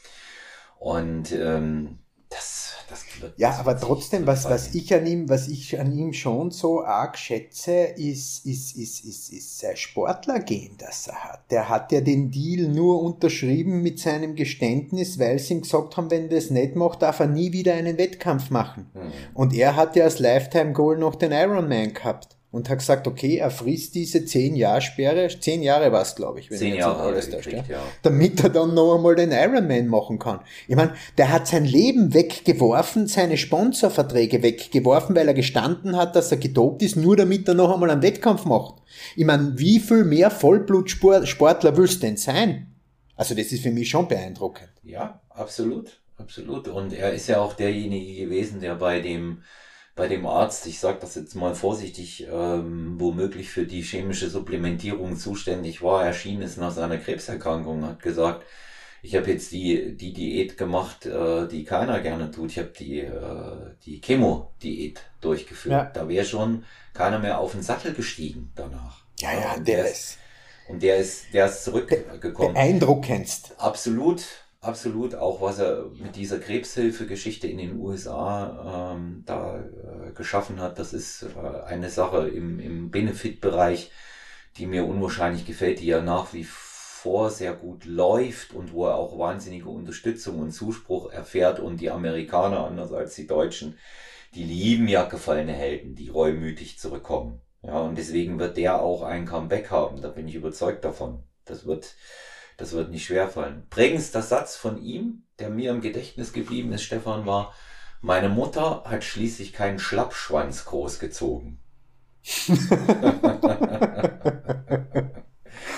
Und ähm, das, das wird. Ja, aber trotzdem, was, was ich an ihm, was ich an ihm schon so arg schätze, ist, ist, ist, ist, ist sein Sportlergehen, das er hat. Der hat ja den Deal nur unterschrieben mit seinem Geständnis, weil sie ihm gesagt haben, wenn er das nicht macht, darf er nie wieder einen Wettkampf machen. Mhm. Und er hat ja als Lifetime Goal noch den Ironman gehabt und hat gesagt, okay, er frisst diese zehn Jahre Sperre, zehn Jahre war es, glaube ich, wenn zehn Jahre alles da ja. damit er dann noch einmal den Ironman machen kann. Ich meine, der hat sein Leben weggeworfen, seine Sponsorverträge weggeworfen, weil er gestanden hat, dass er gedopt ist, nur damit er noch einmal einen Wettkampf macht. Ich meine, wie viel mehr Vollblutsportler willst denn sein? Also das ist für mich schon beeindruckend. Ja, absolut, absolut. Und er ist ja auch derjenige gewesen, der bei dem bei dem Arzt, ich sage das jetzt mal vorsichtig, ähm, womöglich für die chemische Supplementierung zuständig war, erschien es nach seiner Krebserkrankung, hat gesagt, ich habe jetzt die, die Diät gemacht, äh, die keiner gerne tut. Ich habe die, äh, die Chemo-Diät durchgeführt. Ja. Da wäre schon keiner mehr auf den Sattel gestiegen danach. Ja, ja, der, der ist. Und der ist, der ist zurückgekommen. Beeindruckendst. Absolut. Absolut, auch was er mit dieser Krebshilfe-Geschichte in den USA ähm, da äh, geschaffen hat, das ist äh, eine Sache im, im Benefit-Bereich, die mir unwahrscheinlich gefällt, die ja nach wie vor sehr gut läuft und wo er auch wahnsinnige Unterstützung und Zuspruch erfährt und die Amerikaner, anders als die Deutschen, die lieben ja gefallene Helden, die reumütig zurückkommen. Ja, und deswegen wird der auch ein Comeback haben, da bin ich überzeugt davon. Das wird, das wird nicht schwerfallen. Prägendster Satz von ihm, der mir im Gedächtnis geblieben ist, Stefan, war, meine Mutter hat schließlich keinen Schlappschwanz großgezogen.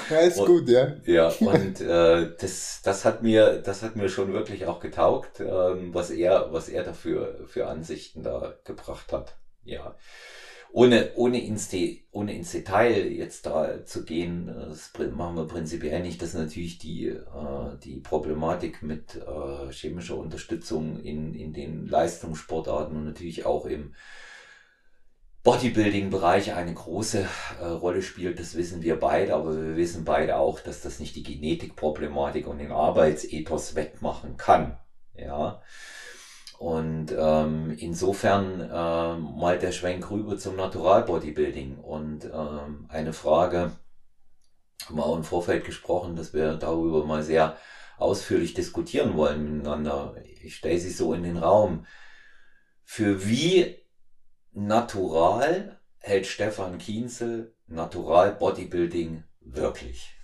ja, ist und, gut, ja. Ja, und äh, das, das hat mir, das hat mir schon wirklich auch getaugt, ähm, was er, was er dafür für Ansichten da gebracht hat. Ja ohne, ohne, ins, ohne ins Detail jetzt da zu gehen, das machen wir prinzipiell nicht, dass natürlich die, äh, die Problematik mit äh, chemischer Unterstützung in, in den Leistungssportarten und natürlich auch im Bodybuilding-Bereich eine große äh, Rolle spielt, das wissen wir beide, aber wir wissen beide auch, dass das nicht die Genetikproblematik und den Arbeitsethos wettmachen kann. Ja. Und ähm, insofern ähm, mal der Schwenk rüber zum Natural Bodybuilding und ähm, eine Frage, haben wir auch im Vorfeld gesprochen, dass wir darüber mal sehr ausführlich diskutieren wollen miteinander. Ich stelle sie so in den Raum. Für wie natural hält Stefan Kienzel Natural Bodybuilding wirklich?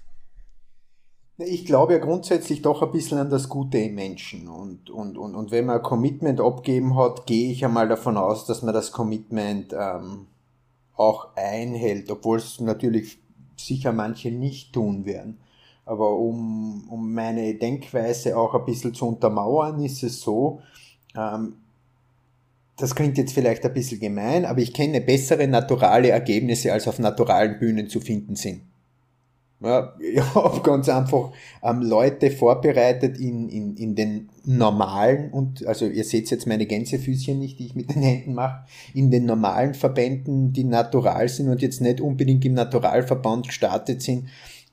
Ich glaube ja grundsätzlich doch ein bisschen an das Gute im Menschen. Und, und, und, und wenn man ein Commitment abgeben hat, gehe ich einmal davon aus, dass man das Commitment ähm, auch einhält, obwohl es natürlich sicher manche nicht tun werden. Aber um, um meine Denkweise auch ein bisschen zu untermauern, ist es so, ähm, das klingt jetzt vielleicht ein bisschen gemein, aber ich kenne bessere naturale Ergebnisse, als auf naturalen Bühnen zu finden sind. Ja, ich habe ganz einfach ähm, Leute vorbereitet in, in, in den normalen, und also ihr seht jetzt meine Gänsefüßchen nicht, die ich mit den Händen mache, in den normalen Verbänden, die natural sind und jetzt nicht unbedingt im Naturalverband gestartet sind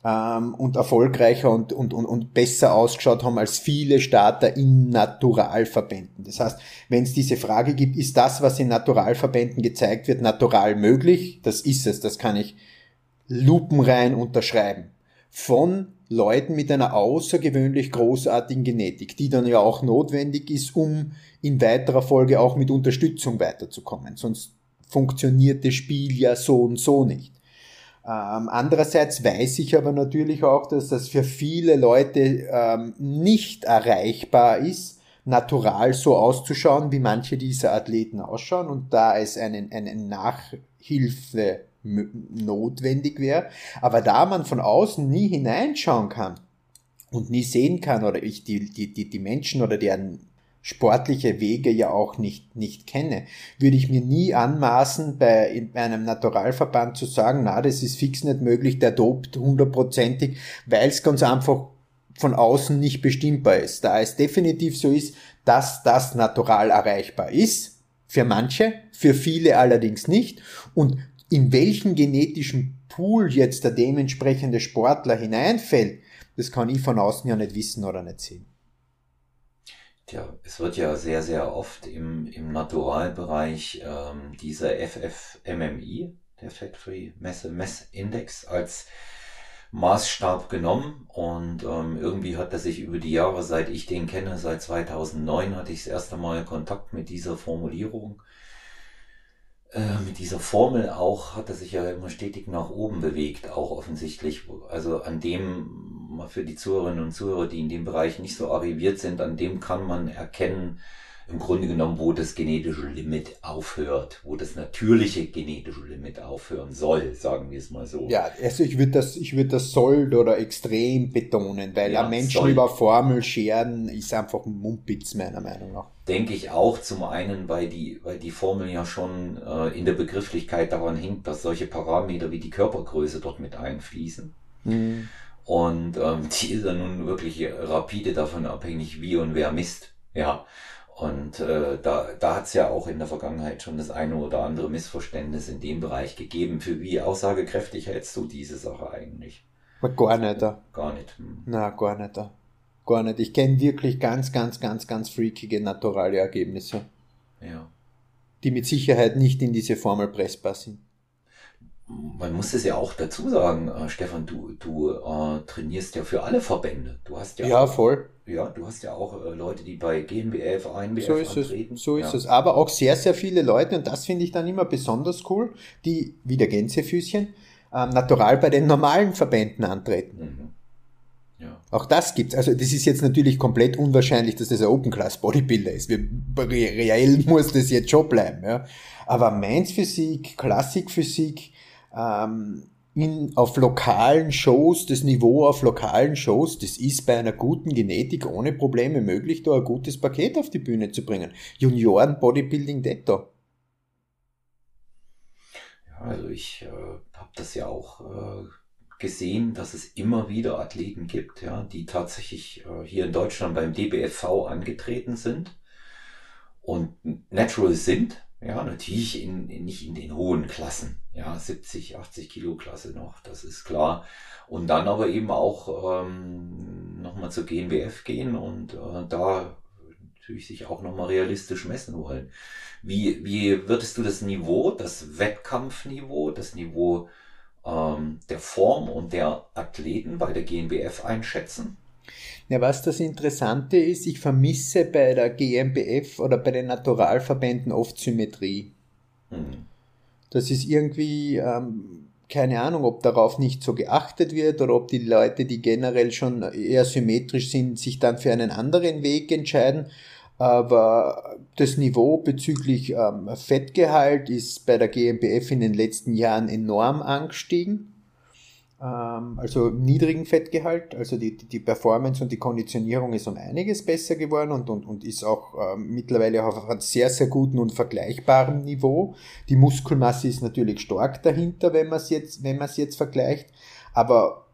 ähm, und erfolgreicher und, und, und, und besser ausgeschaut haben als viele Starter in Naturalverbänden. Das heißt, wenn es diese Frage gibt, ist das, was in Naturalverbänden gezeigt wird, natural möglich? Das ist es, das kann ich lupenrein unterschreiben. Von Leuten mit einer außergewöhnlich großartigen Genetik, die dann ja auch notwendig ist, um in weiterer Folge auch mit Unterstützung weiterzukommen. Sonst funktioniert das Spiel ja so und so nicht. Ähm, andererseits weiß ich aber natürlich auch, dass das für viele Leute ähm, nicht erreichbar ist, natural so auszuschauen, wie manche dieser Athleten ausschauen und da es einen, eine Nachhilfe notwendig wäre. Aber da man von außen nie hineinschauen kann und nie sehen kann oder ich die, die, die, die Menschen oder deren sportliche Wege ja auch nicht, nicht kenne, würde ich mir nie anmaßen, bei, bei einem Naturalverband zu sagen, na, das ist fix nicht möglich, der dopt hundertprozentig, weil es ganz einfach von außen nicht bestimmbar ist. Da es definitiv so ist, dass das natural erreichbar ist, für manche, für viele allerdings nicht, und in welchen genetischen Pool jetzt der dementsprechende Sportler hineinfällt, das kann ich von außen ja nicht wissen oder nicht sehen. Tja, es wird ja sehr, sehr oft im, im Naturalbereich ähm, dieser FFMMI, der Fat Free Mess Index, als Maßstab genommen und ähm, irgendwie hat er sich über die Jahre, seit ich den kenne, seit 2009 hatte ich das erste Mal Kontakt mit dieser Formulierung äh, mit dieser Formel auch hat er sich ja immer stetig nach oben bewegt, auch offensichtlich. Also an dem, für die Zuhörerinnen und Zuhörer, die in dem Bereich nicht so arriviert sind, an dem kann man erkennen, im Grunde genommen, wo das genetische Limit aufhört, wo das natürliche genetische Limit aufhören soll, sagen wir es mal so. Ja, also ich würde das, ich würde das soll oder extrem betonen, weil ja, Menschen soll. über Formel scheren ist einfach ein Mumpitz meiner Meinung nach. Denke ich auch zum einen, weil die, weil die Formel ja schon äh, in der Begrifflichkeit daran hinkt, dass solche Parameter wie die Körpergröße dort mit einfließen. Mhm. Und ähm, die ist dann nun wirklich rapide davon abhängig, wie und wer misst. Ja. Und äh, da, da hat es ja auch in der Vergangenheit schon das eine oder andere Missverständnis in dem Bereich gegeben. Für wie aussagekräftig hältst du diese Sache eigentlich? Gar nicht. Gar nicht. Hm. Na, gar nicht. Gar nicht. Ich kenne wirklich ganz, ganz, ganz, ganz freakige naturale Ergebnisse. Ja. Die mit Sicherheit nicht in diese Formel pressbar sind man muss es ja auch dazu sagen, äh, Stefan, du, du äh, trainierst ja für alle Verbände. Du hast ja, ja voll. Ja, du hast ja auch äh, Leute, die bei GmbF, ANBF so ist antreten. Es, so ist ja. es. Aber auch sehr, sehr viele Leute, und das finde ich dann immer besonders cool, die, wie der Gänsefüßchen, ähm, natural bei den normalen Verbänden antreten. Mhm. Ja. Auch das gibt's. Also das ist jetzt natürlich komplett unwahrscheinlich, dass das ein Open Class Bodybuilder ist. Wir, reell muss das jetzt schon bleiben. Ja. Aber Mainz Physik, Klassik Physik, ähm, in, auf lokalen Shows, das Niveau auf lokalen Shows, das ist bei einer guten Genetik ohne Probleme möglich, da ein gutes Paket auf die Bühne zu bringen. Junioren Bodybuilding Detto. Ja, also ich äh, habe das ja auch äh, gesehen, dass es immer wieder Athleten gibt, ja, die tatsächlich äh, hier in Deutschland beim DBFV angetreten sind und natural sind, ja, natürlich in, in, nicht in den hohen Klassen. Ja, 70, 80 Kilo Klasse noch, das ist klar. Und dann aber eben auch ähm, nochmal zur GNBF gehen und äh, da natürlich sich auch nochmal realistisch messen wollen. Wie, wie würdest du das Niveau, das Wettkampfniveau, das Niveau ähm, der Form und der Athleten bei der GNBF einschätzen? Ja, was das Interessante ist, ich vermisse bei der GmbF oder bei den Naturalverbänden oft Symmetrie. Mhm. Das ist irgendwie, ähm, keine Ahnung, ob darauf nicht so geachtet wird oder ob die Leute, die generell schon eher symmetrisch sind, sich dann für einen anderen Weg entscheiden. Aber das Niveau bezüglich ähm, Fettgehalt ist bei der GmbF in den letzten Jahren enorm angestiegen. Ähm, also niedrigen Fettgehalt, also die, die Performance und die Konditionierung ist um einiges besser geworden und, und, und ist auch ähm, mittlerweile auf einem sehr, sehr guten und vergleichbaren Niveau. Die Muskelmasse ist natürlich stark dahinter, wenn man es jetzt, jetzt vergleicht, aber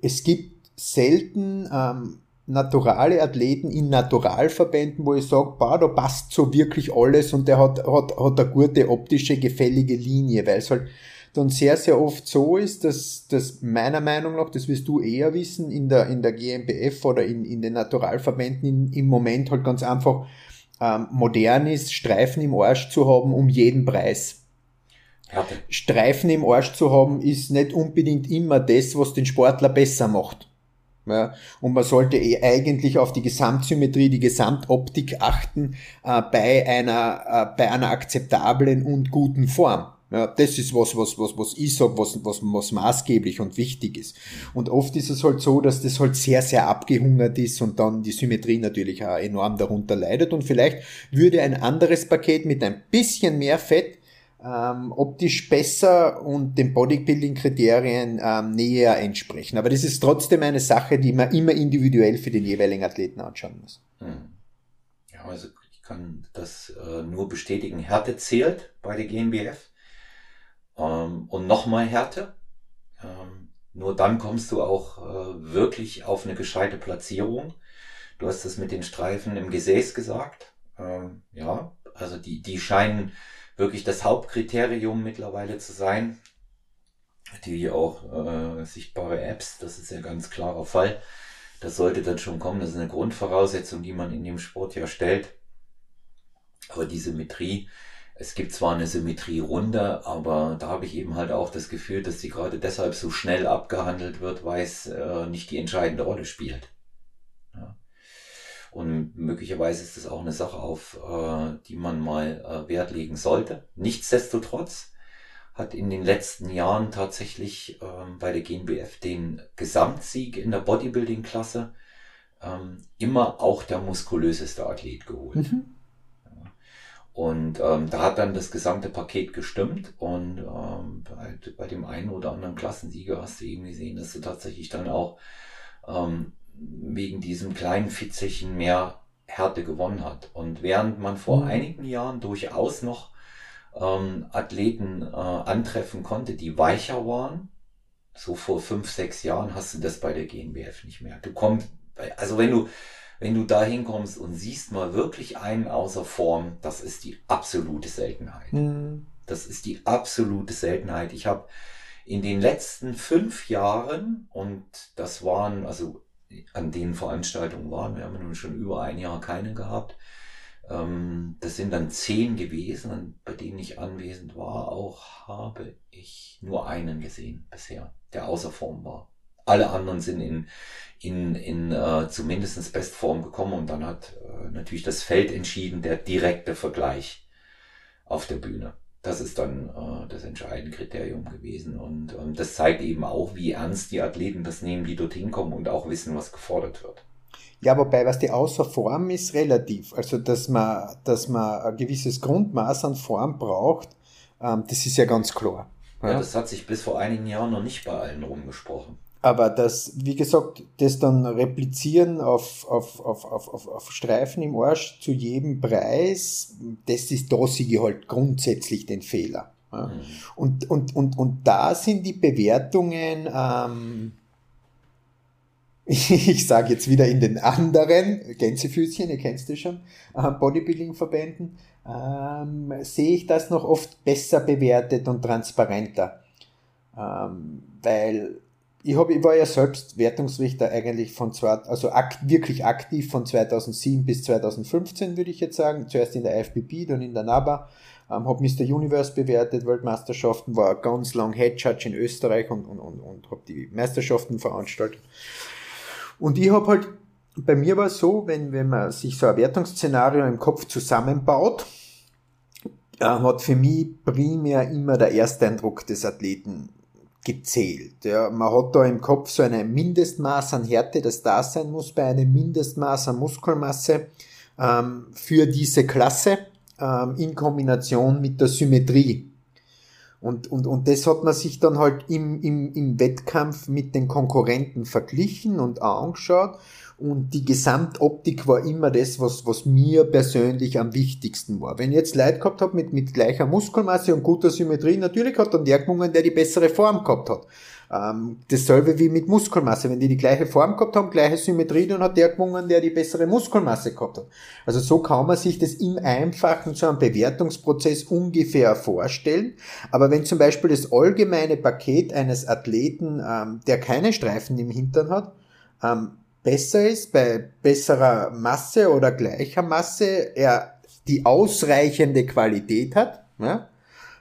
es gibt selten ähm, naturale Athleten in Naturalverbänden, wo ich sage, bah, da passt so wirklich alles und der hat, hat, hat eine gute optische, gefällige Linie, weil es halt dann sehr, sehr oft so ist, dass, dass meiner Meinung nach, das wirst du eher wissen, in der, in der GmbF oder in, in den Naturalverbänden in, im Moment halt ganz einfach ähm, modern ist, Streifen im Arsch zu haben um jeden Preis. Härte. Streifen im Arsch zu haben, ist nicht unbedingt immer das, was den Sportler besser macht. Ja, und man sollte eh eigentlich auf die Gesamtsymmetrie, die Gesamtoptik achten äh, bei einer äh, bei einer akzeptablen und guten Form. Ja, das ist was, was, was, was ich sage, was, was, was maßgeblich und wichtig ist. Und oft ist es halt so, dass das halt sehr, sehr abgehungert ist und dann die Symmetrie natürlich auch enorm darunter leidet. Und vielleicht würde ein anderes Paket mit ein bisschen mehr Fett ähm, optisch besser und den Bodybuilding-Kriterien ähm, näher entsprechen. Aber das ist trotzdem eine Sache, die man immer individuell für den jeweiligen Athleten anschauen muss. Hm. Ja, also ich kann das äh, nur bestätigen. Härte zählt bei der GmbF ähm, und nochmal Härte. Ähm, nur dann kommst du auch äh, wirklich auf eine gescheite Platzierung. Du hast das mit den Streifen im Gesäß gesagt. Ähm, ja, also die, die scheinen wirklich das Hauptkriterium mittlerweile zu sein. Die auch äh, sichtbare Apps, das ist ja ganz klarer Fall. Das sollte dann schon kommen. Das ist eine Grundvoraussetzung, die man in dem Sport ja stellt. Aber die Symmetrie, es gibt zwar eine Symmetrierunde, aber da habe ich eben halt auch das Gefühl, dass sie gerade deshalb so schnell abgehandelt wird, weil es äh, nicht die entscheidende Rolle spielt. Und möglicherweise ist das auch eine Sache, auf äh, die man mal äh, Wert legen sollte. Nichtsdestotrotz hat in den letzten Jahren tatsächlich ähm, bei der GNBF den Gesamtsieg in der Bodybuilding-Klasse ähm, immer auch der muskulöseste Athlet geholt. Mhm. Und ähm, da hat dann das gesamte Paket gestimmt und ähm, bei, bei dem einen oder anderen Klassensieger hast du eben gesehen, dass du tatsächlich dann auch ähm, wegen diesem kleinen Fitzelchen mehr Härte gewonnen hat. Und während man vor mhm. einigen Jahren durchaus noch ähm, Athleten äh, antreffen konnte, die weicher waren, so vor fünf, sechs Jahren hast du das bei der GNBF nicht mehr. Du kommst, also wenn du, wenn du da hinkommst und siehst mal wirklich einen außer Form, das ist die absolute Seltenheit. Mhm. Das ist die absolute Seltenheit. Ich habe in den letzten fünf Jahren, und das waren, also an den Veranstaltungen waren. Wir haben nun schon über ein Jahr keine gehabt. Ähm, das sind dann zehn gewesen, bei denen ich anwesend war. Auch habe ich nur einen gesehen bisher, der außer Form war. Alle anderen sind in, in, in äh, zumindest Bestform gekommen und dann hat äh, natürlich das Feld entschieden, der direkte Vergleich auf der Bühne das ist dann äh, das entscheidende Kriterium gewesen. Und ähm, das zeigt eben auch, wie ernst die Athleten das nehmen, die dorthin kommen und auch wissen, was gefordert wird. Ja, wobei, was die außer Form ist, relativ. Also, dass man, dass man ein gewisses Grundmaß an Form braucht, ähm, das ist ja ganz klar. Ja? ja, das hat sich bis vor einigen Jahren noch nicht bei allen rumgesprochen. Aber das, wie gesagt, das dann replizieren auf, auf, auf, auf, auf, auf Streifen im Arsch zu jedem Preis, das ist, da sehe ich halt grundsätzlich den Fehler. Ja. Mhm. Und, und, und, und da sind die Bewertungen, ähm, ich sage jetzt wieder in den anderen, Gänsefüßchen, ihr kennt das schon, äh, Bodybuilding-Verbänden, ähm, sehe ich das noch oft besser bewertet und transparenter. Ähm, weil ich, hab, ich war ja selbst Wertungsrichter eigentlich von zwei, also akt, wirklich aktiv von 2007 bis 2015, würde ich jetzt sagen. Zuerst in der IFBB, dann in der NABA. Ähm, habe Mr. Universe bewertet, Weltmeisterschaften, war ganz lang Head Judge in Österreich und, und, und, und habe die Meisterschaften veranstaltet. Und ich habe halt, bei mir war es so, wenn, wenn man sich so ein Wertungsszenario im Kopf zusammenbaut, äh, hat für mich primär immer der Ersteindruck des Athleten gezählt. Ja, man hat da im Kopf so ein Mindestmaß an Härte, das da sein muss bei einem Mindestmaß an Muskelmasse ähm, für diese Klasse ähm, in Kombination mit der Symmetrie. Und, und, und das hat man sich dann halt im, im, im Wettkampf mit den Konkurrenten verglichen und angeschaut und die Gesamtoptik war immer das, was, was mir persönlich am wichtigsten war. Wenn ich jetzt Leid gehabt habe mit, mit gleicher Muskelmasse und guter Symmetrie, natürlich hat dann der gewonnen, der die bessere Form gehabt hat. Ähm, dasselbe wie mit Muskelmasse. Wenn die die gleiche Form gehabt haben, gleiche Symmetrie, dann hat der gewonnen, der die bessere Muskelmasse gehabt hat. Also so kann man sich das im Einfachen so einem Bewertungsprozess ungefähr vorstellen. Aber wenn zum Beispiel das allgemeine Paket eines Athleten, ähm, der keine Streifen im Hintern hat, ähm, besser ist, bei besserer Masse oder gleicher Masse, er die ausreichende Qualität hat, ja,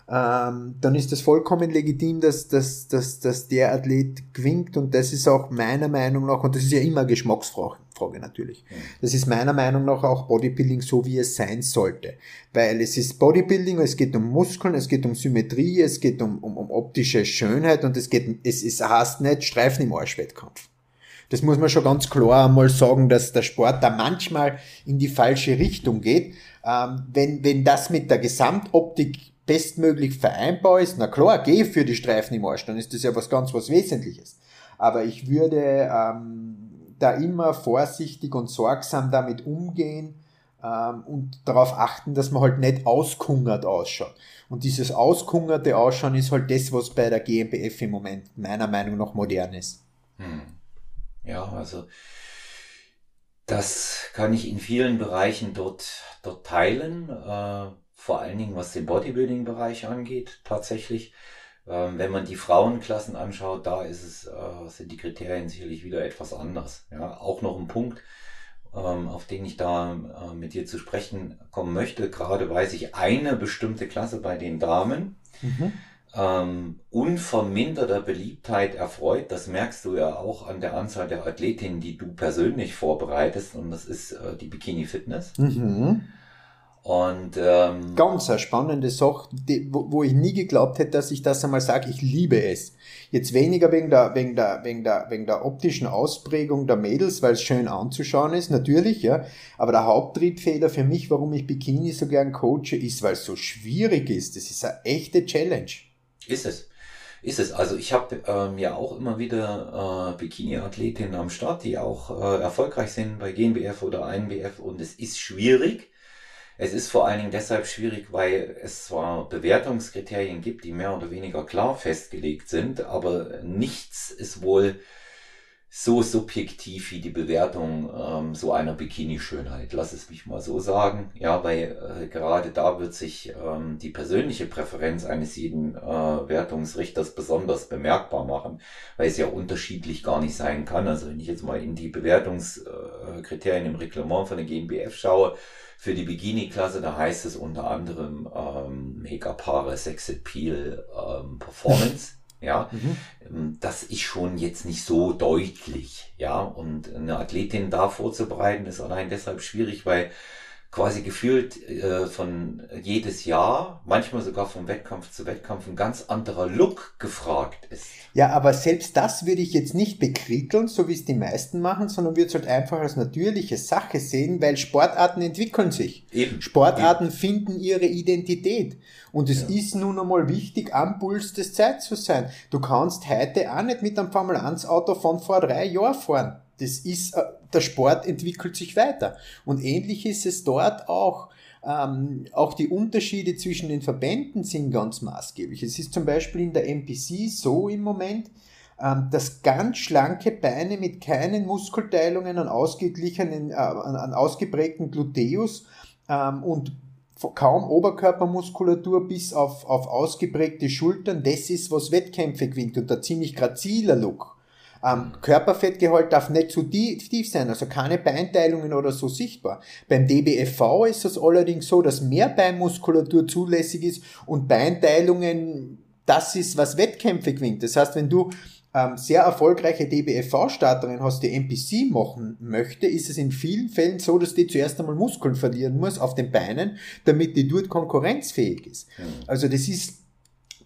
ähm, dann ist das vollkommen legitim, dass, dass, dass, dass der Athlet gewinnt und das ist auch meiner Meinung nach, und das ist ja immer Geschmacksfrage Frage natürlich. Das ist meiner Meinung nach auch Bodybuilding so, wie es sein sollte. Weil es ist Bodybuilding, es geht um Muskeln, es geht um Symmetrie, es geht um, um, um optische Schönheit und es geht, es ist, heißt nicht Streifen im Arschwettkampf. Das muss man schon ganz klar einmal sagen, dass der Sport da manchmal in die falsche Richtung geht. Ähm, wenn, wenn das mit der Gesamtoptik bestmöglich vereinbar ist, na klar, geh für die Streifen im Arsch, dann ist das ja was ganz was Wesentliches. Aber ich würde ähm, da immer vorsichtig und sorgsam damit umgehen ähm, und darauf achten, dass man halt nicht auskungert ausschaut. Und dieses auskungerte Ausschauen ist halt das, was bei der GmbF im Moment meiner Meinung nach modern ist. Hm. Ja, also das kann ich in vielen Bereichen dort, dort teilen, äh, vor allen Dingen was den Bodybuilding-Bereich angeht, tatsächlich. Ähm, wenn man die Frauenklassen anschaut, da ist es, äh, sind die Kriterien sicherlich wieder etwas anders. Ja, auch noch ein Punkt, ähm, auf den ich da äh, mit dir zu sprechen kommen möchte. Gerade weiß ich eine bestimmte Klasse bei den Damen. Mhm. Ähm, unverminderter Beliebtheit erfreut. Das merkst du ja auch an der Anzahl der Athletinnen, die du persönlich vorbereitest. Und das ist äh, die Bikini Fitness. Mhm. Und ähm, ganz eine spannende Sache, die, wo, wo, ich nie geglaubt hätte, dass ich das einmal sage, ich liebe es. Jetzt weniger wegen der, wegen der, wegen der, wegen der optischen Ausprägung der Mädels, weil es schön anzuschauen ist, natürlich, ja. Aber der Haupttriebfehler für mich, warum ich Bikini so gern coache, ist, weil es so schwierig ist. Das ist eine echte Challenge. Ist es. Ist es. Also ich habe ähm, ja auch immer wieder äh, Bikini-Athletinnen am Start, die auch äh, erfolgreich sind bei GNBF oder INBF und es ist schwierig es ist vor allen Dingen deshalb schwierig, weil es zwar Bewertungskriterien gibt, die mehr oder weniger klar festgelegt sind, aber nichts ist wohl so subjektiv wie die Bewertung ähm, so einer Bikini-Schönheit. Lass es mich mal so sagen. Ja, weil äh, gerade da wird sich ähm, die persönliche Präferenz eines jeden äh, Wertungsrichters besonders bemerkbar machen, weil es ja unterschiedlich gar nicht sein kann. Also wenn ich jetzt mal in die Bewertungskriterien äh, im Reglement von der GmbF schaue, für die Bikini-Klasse, da heißt es unter anderem ähm, Megapare Sex Appeal ähm, Performance. Ja, mhm. Ähm, das ist schon jetzt nicht so deutlich, ja, und eine Athletin da vorzubereiten ist allein deshalb schwierig, weil quasi gefühlt äh, von jedes Jahr, manchmal sogar vom Wettkampf zu Wettkampf, ein ganz anderer Look gefragt ist. Ja, aber selbst das würde ich jetzt nicht bekriteln, so wie es die meisten machen, sondern würde es halt einfach als natürliche Sache sehen, weil Sportarten entwickeln sich. Eben. Sportarten Eben. finden ihre Identität. Und es ja. ist nun einmal wichtig, am Puls des Zeit zu sein. Du kannst heute auch nicht mit einem Formel 1 Auto von vor drei Jahren fahren. Das ist, äh, der Sport entwickelt sich weiter. Und ähnlich ist es dort auch. Ähm, auch die Unterschiede zwischen den Verbänden sind ganz maßgeblich. Es ist zum Beispiel in der MPC so im Moment, ähm, dass ganz schlanke Beine mit keinen Muskelteilungen an ausgeglichenen, äh, an, ausgeprägten Gluteus ähm, und kaum Oberkörpermuskulatur bis auf, auf ausgeprägte Schultern, das ist, was Wettkämpfe gewinnt und der ziemlich graziler Look. Ähm, Körperfettgehalt darf nicht zu tief sein, also keine Beinteilungen oder so sichtbar. Beim DBFV ist es allerdings so, dass mehr Beinmuskulatur zulässig ist und Beinteilungen, das ist, was Wettkämpfe gewinnt. Das heißt, wenn du ähm, sehr erfolgreiche DBFV-Starterin hast, die NPC machen möchte, ist es in vielen Fällen so, dass die zuerst einmal Muskeln verlieren muss auf den Beinen, damit die dort konkurrenzfähig ist. Also das ist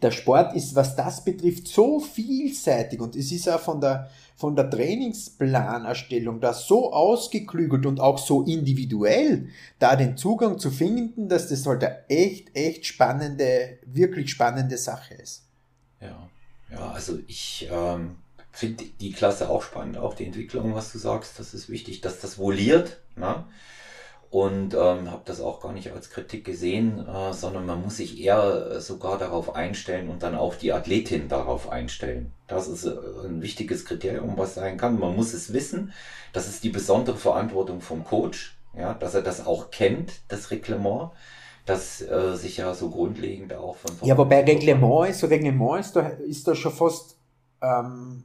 der Sport ist, was das betrifft, so vielseitig und es ist auch von der, von der Trainingsplanerstellung da so ausgeklügelt und auch so individuell, da den Zugang zu finden, dass das halt eine echt, echt spannende, wirklich spannende Sache ist. Ja, ja, also ich ähm, finde die Klasse auch spannend, auch die Entwicklung, was du sagst, das ist wichtig, dass das voliert, ne? Und ähm, habe das auch gar nicht als Kritik gesehen, äh, sondern man muss sich eher äh, sogar darauf einstellen und dann auch die Athletin darauf einstellen. Das ist äh, ein wichtiges Kriterium, was sein kann. Man muss es wissen. Das ist die besondere Verantwortung vom Coach, ja, dass er das auch kennt, das Reglement das äh, sich ja so grundlegend auch von Ja, wobei Reglement ist, Reglement ist da, ist da schon fast ähm,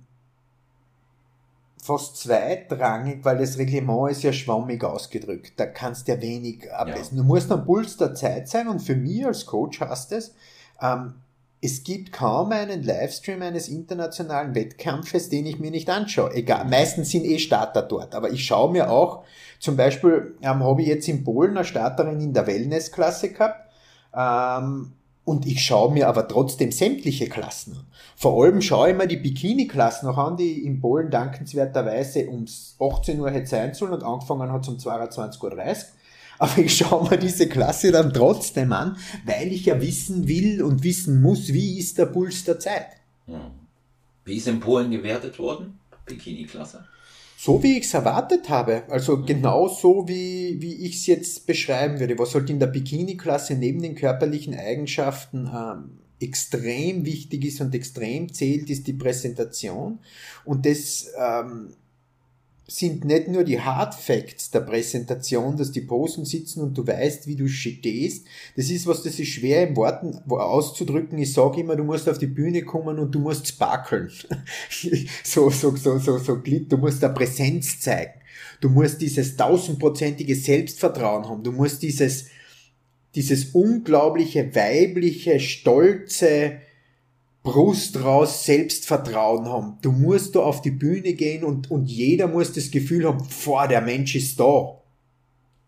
fast zweitrangig, weil das Reglement ist ja schwammig ausgedrückt. Da kannst du ja wenig ablesen. Ja. Du musst am Puls der Zeit sein und für mich als Coach heißt es, ähm, es gibt kaum einen Livestream eines internationalen Wettkampfes, den ich mir nicht anschaue. Egal, meistens sind eh Starter dort, aber ich schaue mir auch, zum Beispiel ähm, habe ich jetzt in Polen eine Starterin in der Wellness-Klasse gehabt, ähm, und ich schaue mir aber trotzdem sämtliche Klassen an. Vor allem schaue ich mir die Bikini-Klassen noch an, die in Polen dankenswerterweise ums 18 Uhr hätte sein sollen und angefangen hat um 22.30 Uhr. Aber ich schaue mir diese Klasse dann trotzdem an, weil ich ja wissen will und wissen muss, wie ist der Puls der Zeit. Wie ist in Polen gewertet worden, Bikini-Klasse? So wie ich es erwartet habe. Also mhm. genau so, wie, wie ich es jetzt beschreiben würde. Was halt in der Bikini-Klasse neben den körperlichen Eigenschaften ähm, extrem wichtig ist und extrem zählt, ist die Präsentation. Und das ähm, sind nicht nur die Hard Facts der Präsentation, dass die Posen sitzen und du weißt, wie du stehst. Das ist was, das ist schwer in Worten auszudrücken. Ich sage immer, du musst auf die Bühne kommen und du musst sparkeln. so, so, so, so, so, du musst da Präsenz zeigen. Du musst dieses tausendprozentige Selbstvertrauen haben. Du musst dieses, dieses unglaubliche, weibliche, stolze, Brust raus Selbstvertrauen haben. Du musst da auf die Bühne gehen und, und jeder muss das Gefühl haben, vor der Mensch ist da.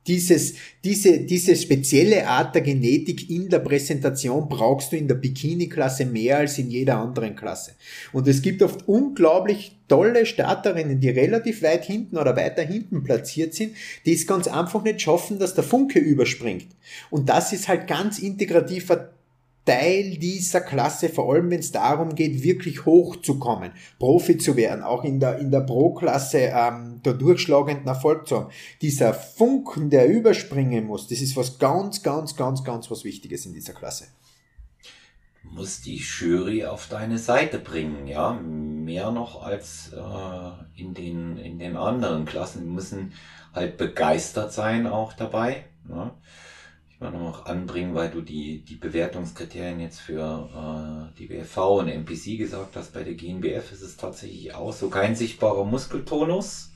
Dieses, diese, diese spezielle Art der Genetik in der Präsentation brauchst du in der Bikini-Klasse mehr als in jeder anderen Klasse. Und es gibt oft unglaublich tolle Starterinnen, die relativ weit hinten oder weiter hinten platziert sind, die es ganz einfach nicht schaffen, dass der Funke überspringt. Und das ist halt ganz integrativer Teil dieser Klasse, vor allem wenn es darum geht, wirklich hochzukommen, Profi zu werden, auch in der, in der Pro-Klasse ähm, da durchschlagenden Erfolg zu haben. Dieser Funken, der überspringen muss, das ist was ganz, ganz, ganz, ganz was Wichtiges in dieser Klasse. Muss die Jury auf deine Seite bringen, ja, mehr noch als äh, in, den, in den anderen Klassen. Die müssen halt begeistert sein auch dabei. Ne? Noch anbringen, weil du die, die Bewertungskriterien jetzt für äh, die WFV und MPC gesagt hast. Bei der GNBF ist es tatsächlich auch so. Kein sichtbarer Muskeltonus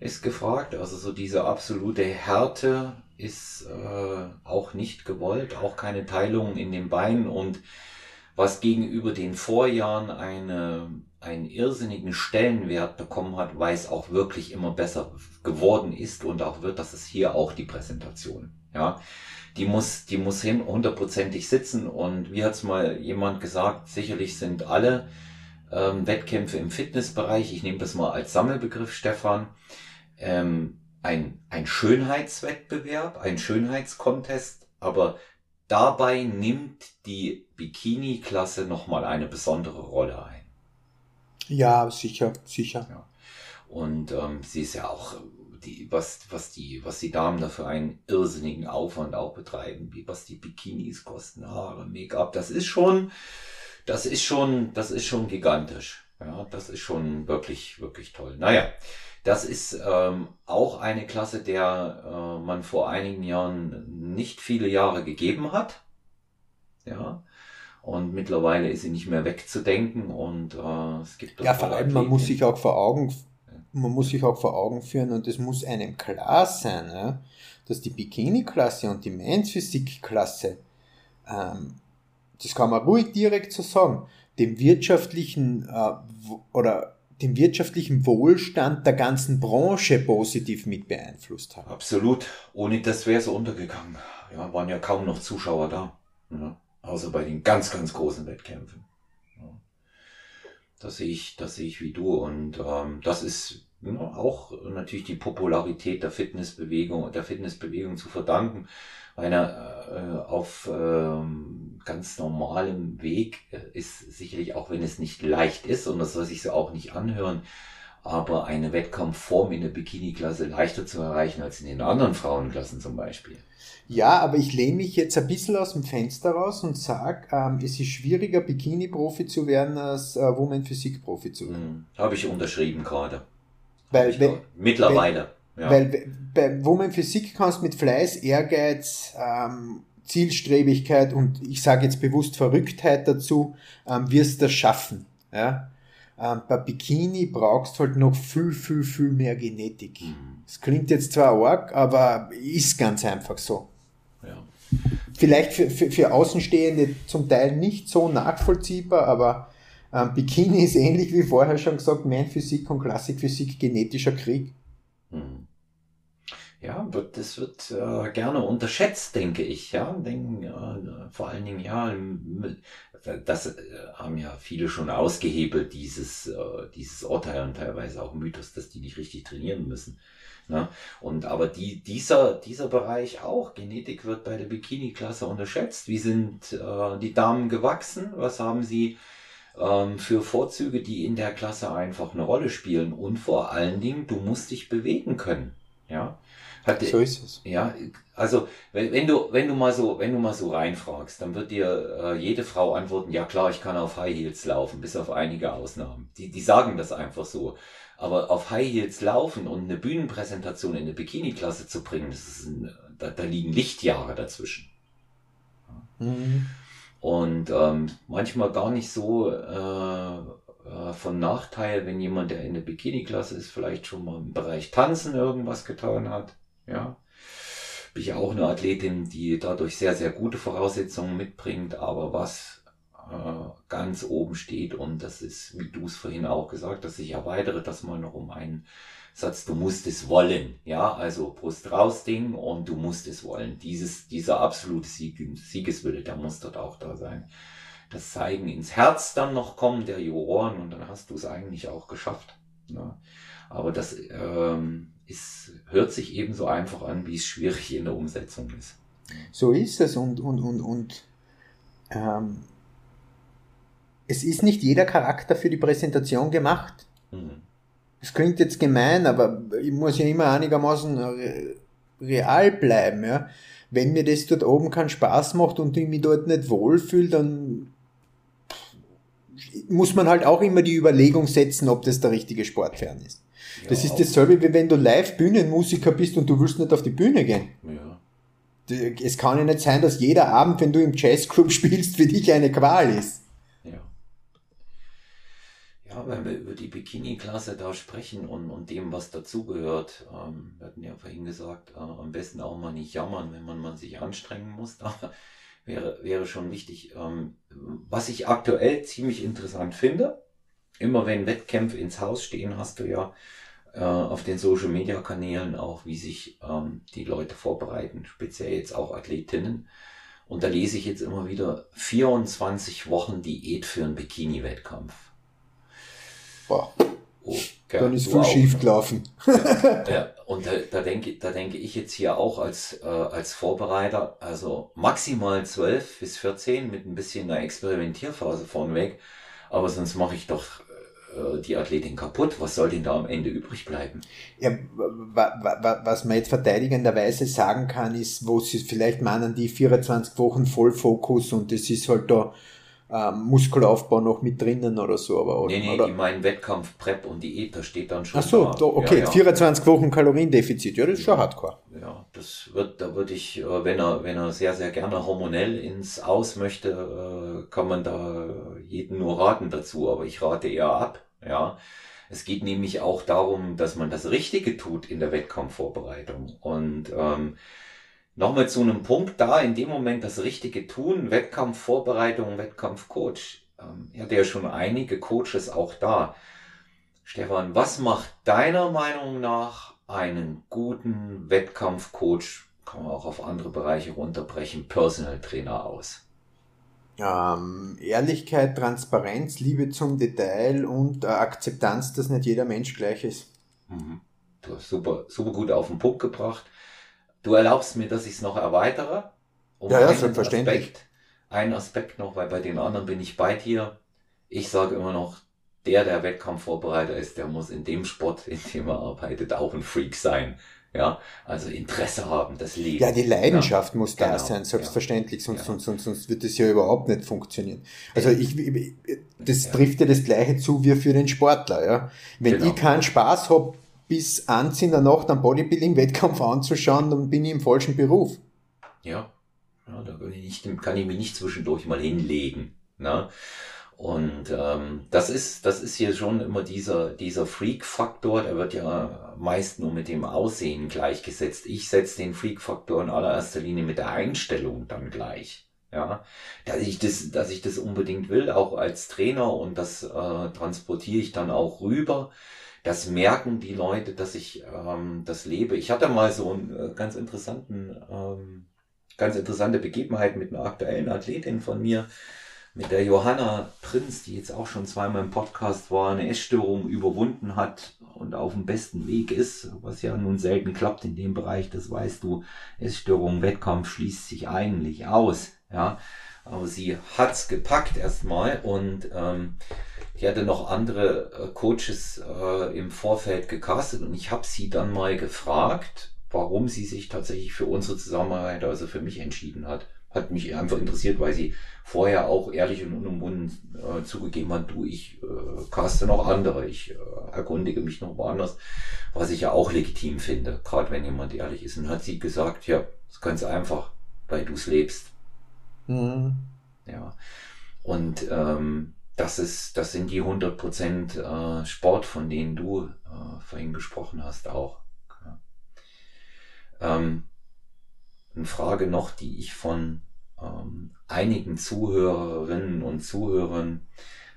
ist gefragt. Also so diese absolute Härte ist äh, auch nicht gewollt. Auch keine Teilung in den Beinen und was gegenüber den Vorjahren eine, einen irrsinnigen Stellenwert bekommen hat, weil es auch wirklich immer besser geworden ist und auch wird, das ist hier auch die Präsentation. Ja, die muss, die muss hin hundertprozentig sitzen. Und wie hat's mal jemand gesagt, sicherlich sind alle ähm, Wettkämpfe im Fitnessbereich, ich nehme das mal als Sammelbegriff, Stefan, ähm, ein, ein Schönheitswettbewerb, ein Schönheitskontest, aber dabei nimmt die Bikini-Klasse nochmal eine besondere Rolle ein. Ja, sicher, sicher. Ja. Und ähm, sie ist ja auch die, was, was die, was die Damen da für einen irrsinnigen Aufwand auch betreiben, wie was die Bikinis kosten, Haare, Make-up, das ist schon, das ist schon, das ist schon gigantisch. Ja, das ist schon wirklich, wirklich toll. Naja, das ist ähm, auch eine Klasse, der äh, man vor einigen Jahren nicht viele Jahre gegeben hat. Ja. Und mittlerweile ist sie nicht mehr wegzudenken und äh, es gibt Ja, vor allem, man muss sich auch vor Augen man muss sich auch vor Augen führen und es muss einem klar sein, ja, dass die Bikini-Klasse und die Men's Physik-Klasse, ähm, das kann man ruhig direkt so sagen, dem wirtschaftlichen äh, oder dem wirtschaftlichen Wohlstand der ganzen Branche positiv mit beeinflusst haben. Absolut. Ohne das wäre es untergegangen. Ja, waren ja kaum noch Zuschauer da. Ja, außer bei den ganz, ganz großen Wettkämpfen. Das sehe ich, das sehe ich wie du. Und ähm, das ist ja, auch natürlich die Popularität der Fitnessbewegung der Fitnessbewegung zu verdanken. Einer äh, auf ähm, ganz normalem Weg äh, ist sicherlich, auch wenn es nicht leicht ist, und das soll sich so auch nicht anhören, aber eine Wettkampfform in der Bikini-Klasse leichter zu erreichen als in den anderen Frauenklassen zum Beispiel. Ja, aber ich lehne mich jetzt ein bisschen aus dem Fenster raus und sage, ähm, es ist schwieriger, Bikini-Profi zu werden, als äh, Woman Physik-Profi zu werden. Hm, Habe ich unterschrieben gerade. Weil, wenn, mittlerweile. Weil, ja. weil bei Woman Physik kannst mit Fleiß, Ehrgeiz, ähm, Zielstrebigkeit und ich sage jetzt bewusst Verrücktheit dazu, ähm, wirst das schaffen. Ja? Ähm, bei Bikini brauchst halt noch viel, viel, viel mehr Genetik. Es mhm. klingt jetzt zwar arg, aber ist ganz einfach so. Ja. vielleicht für, für, für Außenstehende zum Teil nicht so nachvollziehbar, aber ähm, Bikini ist ähnlich wie vorher schon gesagt, Physik und Klassikphysik, genetischer Krieg. Hm. Ja, wird, das wird äh, gerne unterschätzt, denke ich. Ja, denken äh, vor allen Dingen ja, das äh, haben ja viele schon ausgehebelt, dieses äh, dieses Urteil und teilweise auch Mythos, dass die nicht richtig trainieren müssen. Ne? Und aber die, dieser, dieser Bereich auch, Genetik wird bei der Bikini-Klasse unterschätzt. Wie sind äh, die Damen gewachsen? Was haben sie ähm, für Vorzüge, die in der Klasse einfach eine Rolle spielen? Und vor allen Dingen, du musst dich bewegen können. Ja. Hat, so ist es. Ja, also wenn, wenn du wenn du mal so wenn du mal so reinfragst, dann wird dir äh, jede Frau antworten: Ja klar, ich kann auf High Heels laufen, bis auf einige Ausnahmen. Die die sagen das einfach so. Aber auf High Heels laufen und eine Bühnenpräsentation in der Bikini-Klasse zu bringen, das ist ein, da, da liegen Lichtjahre dazwischen. Mhm. Und ähm, manchmal gar nicht so äh, äh, von Nachteil, wenn jemand, der in der Bikini-Klasse ist, vielleicht schon mal im Bereich Tanzen irgendwas getan hat. Ja. Bin ich auch eine Athletin, die dadurch sehr, sehr gute Voraussetzungen mitbringt, aber was äh, ganz oben steht und das ist, wie du es vorhin auch gesagt hast, ich erweitere das mal noch um einen Satz, du musst es wollen, ja, also Brust raus Ding und du musst es wollen. Dieses, dieser absolute Sieg, Siegeswille, der muss dort auch da sein. Das Zeigen ins Herz dann noch kommen der Juroren und dann hast du es eigentlich auch geschafft. Ne? Aber das ähm, ist, hört sich ebenso einfach an, wie es schwierig in der Umsetzung ist. So ist es und, und, und, und ähm, es ist nicht jeder Charakter für die Präsentation gemacht. Mhm. Das klingt jetzt gemein, aber ich muss ja immer einigermaßen real bleiben. Ja? Wenn mir das dort oben keinen Spaß macht und ich mich dort nicht wohlfühle, dann muss man halt auch immer die Überlegung setzen, ob das der richtige Sportfern ist. Ja, das ist dasselbe, wie wenn du live Bühnenmusiker bist und du willst nicht auf die Bühne gehen. Ja. Es kann ja nicht sein, dass jeder Abend, wenn du im Jazzclub spielst, für dich eine Qual ist. Ja, wenn wir über die Bikini-Klasse da sprechen und, und dem, was dazugehört, ähm, wir hatten ja vorhin gesagt, äh, am besten auch mal nicht jammern, wenn man, man sich anstrengen muss, da wäre, wäre schon wichtig. Ähm, was ich aktuell ziemlich interessant finde, immer wenn Wettkämpfe ins Haus stehen, hast du ja äh, auf den Social-Media-Kanälen auch, wie sich ähm, die Leute vorbereiten, speziell jetzt auch Athletinnen. Und da lese ich jetzt immer wieder 24 Wochen Diät für einen Bikini-Wettkampf. Boah. Oh, Dann ist viel schief gelaufen. Ja, ja, und da, da, denke, da denke ich jetzt hier auch als, äh, als Vorbereiter, also maximal 12 bis 14 mit ein bisschen einer Experimentierphase vorneweg, aber sonst mache ich doch äh, die Athletin kaputt. Was soll denn da am Ende übrig bleiben? Ja, was man jetzt verteidigenderweise sagen kann, ist, wo sie vielleicht meinen, die 24 Wochen Vollfokus und das ist halt da ähm, Muskelaufbau noch mit drinnen oder so. Aber, nee, nee, oder? die meinen Wettkampf, Prep und Diät, da steht dann schon. Ach so, da, okay, ja, ja. 24 Wochen Kaloriendefizit, ja, das ist schon hardcore. Ja, das wird, da würde ich, äh, wenn er, wenn er sehr, sehr gerne hormonell ins Aus möchte, äh, kann man da jeden nur raten dazu, aber ich rate eher ab, ja. Es geht nämlich auch darum, dass man das Richtige tut in der Wettkampfvorbereitung und ähm, nochmal zu einem Punkt da, in dem Moment das Richtige tun, Wettkampfvorbereitung, Wettkampfcoach. Ähm, ich hatte ja schon einige Coaches auch da. Stefan, was macht deiner Meinung nach einen guten Wettkampfcoach, kann man auch auf andere Bereiche runterbrechen, Personal Trainer aus? Ähm, Ehrlichkeit, Transparenz, Liebe zum Detail und äh, Akzeptanz, dass nicht jeder Mensch gleich ist. Mhm. Du hast super, super gut auf den Punkt gebracht. Du erlaubst mir, dass ich es noch erweitere. Um ja, ja, selbstverständlich. Aspekt, einen Aspekt noch, weil bei den anderen bin ich bei dir. Ich sage immer noch, der, der Wettkampfvorbereiter ist, der muss in dem Sport, in dem er arbeitet, auch ein Freak sein. Ja, also Interesse haben, das Leben. Ja, die Leidenschaft ja, muss da genau, sein, selbstverständlich, ja, sonst, ja. Sonst, sonst, wird das ja überhaupt nicht funktionieren. Also ich, das trifft ja das Gleiche zu wie für den Sportler, ja. Wenn genau. ich keinen Spaß hab bis eins in der Nacht einen Bodybuilding-Wettkampf anzuschauen, dann bin ich im falschen Beruf. Ja, ja da kann ich, nicht, kann ich mich nicht zwischendurch mal hinlegen. Ne? Und ähm, das ist das ist hier schon immer dieser dieser Freak-Faktor. Der wird ja meist nur mit dem Aussehen gleichgesetzt. Ich setze den Freak-Faktor in allererster Linie mit der Einstellung dann gleich. Ja, dass ich das, dass ich das unbedingt will, auch als Trainer und das äh, transportiere ich dann auch rüber. Das merken die Leute, dass ich ähm, das lebe. Ich hatte mal so einen äh, ganz interessanten, ähm, ganz interessante Begebenheit mit einer aktuellen Athletin von mir, mit der Johanna Prinz, die jetzt auch schon zweimal im Podcast war, eine Essstörung überwunden hat und auf dem besten Weg ist, was ja nun selten klappt in dem Bereich, das weißt du. Essstörung, Wettkampf schließt sich eigentlich aus. Ja, aber sie hat's gepackt erstmal und ähm, die hatte noch andere äh, Coaches äh, im Vorfeld gecastet und ich habe sie dann mal gefragt, warum sie sich tatsächlich für unsere Zusammenarbeit, also für mich entschieden hat. Hat mich einfach interessiert, weil sie vorher auch ehrlich und unumwunden äh, zugegeben hat, du, ich äh, caste noch andere, ich äh, erkundige mich noch woanders, was ich ja auch legitim finde, gerade wenn jemand ehrlich ist. Und hat sie gesagt, ja, das ist ganz einfach, weil du es lebst. Mhm. Ja. Und ähm, das ist, das sind die 100 Prozent äh, Sport, von denen du äh, vorhin gesprochen hast, auch. Ja. Ähm, eine Frage noch, die ich von ähm, einigen Zuhörerinnen und Zuhörern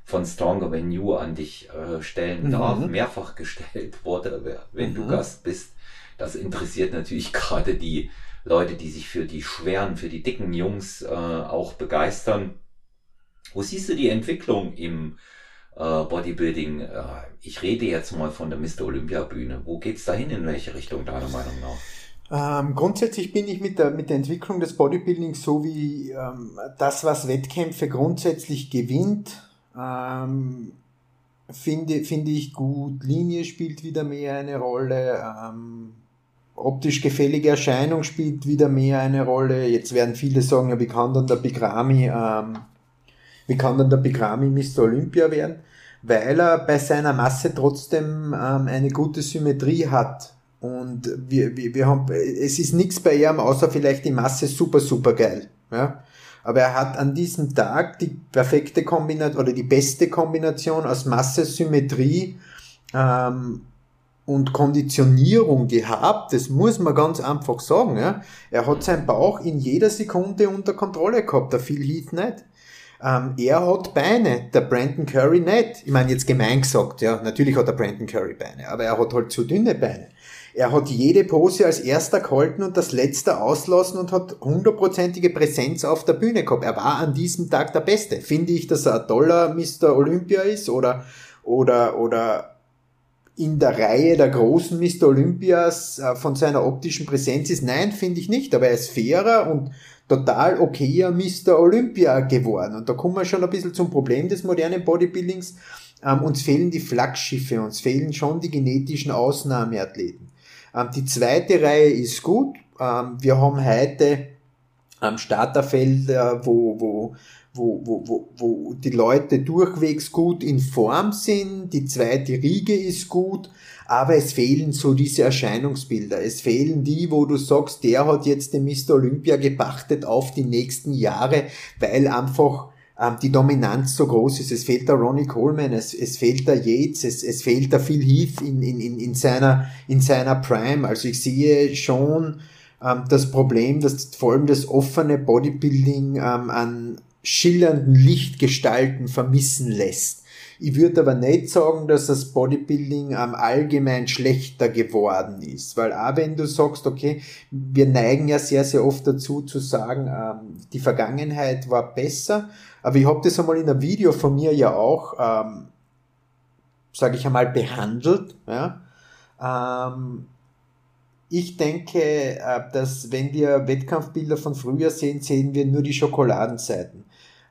von Stronger Than You an dich äh, stellen mhm. darf, mehrfach gestellt wurde, wenn mhm. du Gast bist. Das interessiert natürlich gerade die Leute, die sich für die schweren, für die dicken Jungs äh, auch begeistern. Wo siehst du die Entwicklung im äh, Bodybuilding? Äh, ich rede jetzt mal von der Mr. Olympia Bühne. Wo geht's dahin? In welche Richtung deiner Meinung nach? Ähm, grundsätzlich bin ich mit der, mit der Entwicklung des Bodybuildings so wie ähm, das, was Wettkämpfe grundsätzlich gewinnt, ähm, finde, finde ich gut. Linie spielt wieder mehr eine Rolle. Ähm, optisch gefällige Erscheinung spielt wieder mehr eine Rolle. Jetzt werden viele sagen, ja, wie kann dann der Bigrami, ähm, wie kann dann der Bigrami Mr. Olympia werden? Weil er bei seiner Masse trotzdem ähm, eine gute Symmetrie hat. Und wir, wir, wir haben, es ist nichts bei ihm, außer vielleicht die Masse super, super geil. Ja? Aber er hat an diesem Tag die perfekte Kombination oder die beste Kombination aus Masse, Symmetrie ähm, und Konditionierung gehabt, das muss man ganz einfach sagen. Ja. Er hat seinen Bauch in jeder Sekunde unter Kontrolle gehabt, der Phil Heath nicht. Ähm, er hat Beine, der Brandon Curry nicht. Ich meine jetzt gemein gesagt, ja, natürlich hat der Brandon Curry Beine, aber er hat halt zu dünne Beine. Er hat jede Pose als erster gehalten und das letzte auslassen und hat hundertprozentige Präsenz auf der Bühne gehabt. Er war an diesem Tag der Beste. Finde ich, dass er ein toller Mr. Olympia ist oder, oder, oder in der Reihe der großen Mr. Olympias äh, von seiner optischen Präsenz ist. Nein, finde ich nicht, aber er ist fairer und total okayer Mr. Olympia geworden. Und da kommen wir schon ein bisschen zum Problem des modernen Bodybuildings. Ähm, uns fehlen die Flaggschiffe, uns fehlen schon die genetischen Ausnahmeathleten. Ähm, die zweite Reihe ist gut. Ähm, wir haben heute am Starterfeld, äh, wo, wo wo, wo, wo, wo die Leute durchwegs gut in Form sind, die zweite Riege ist gut, aber es fehlen so diese Erscheinungsbilder. Es fehlen die, wo du sagst, der hat jetzt den Mr. Olympia gepachtet auf die nächsten Jahre, weil einfach ähm, die Dominanz so groß ist. Es fehlt der Ronnie Coleman, es, es fehlt der Yates, es, es fehlt der Phil Heath in, in, in, in, seiner, in seiner Prime. Also ich sehe schon ähm, das Problem, dass vor allem das offene Bodybuilding ähm, an, schillernden Lichtgestalten vermissen lässt. Ich würde aber nicht sagen, dass das Bodybuilding am allgemein schlechter geworden ist, weil auch wenn du sagst, okay, wir neigen ja sehr, sehr oft dazu zu sagen, ähm, die Vergangenheit war besser, aber ich habe das einmal in einem Video von mir ja auch, ähm, sage ich einmal, behandelt. Ja? Ähm, ich denke, äh, dass wenn wir Wettkampfbilder von früher sehen, sehen wir nur die Schokoladenseiten.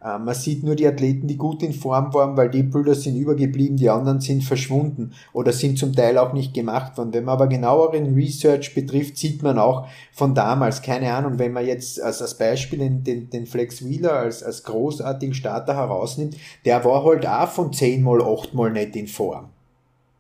Äh, man sieht nur die Athleten, die gut in Form waren, weil die Bilder sind übergeblieben, die anderen sind verschwunden oder sind zum Teil auch nicht gemacht worden. Wenn man aber genaueren Research betrifft, sieht man auch von damals, keine Ahnung, wenn man jetzt als, als Beispiel den, den, Flex Wheeler als, als großartigen Starter herausnimmt, der war halt auch von 10 mal 8 mal nicht in Form.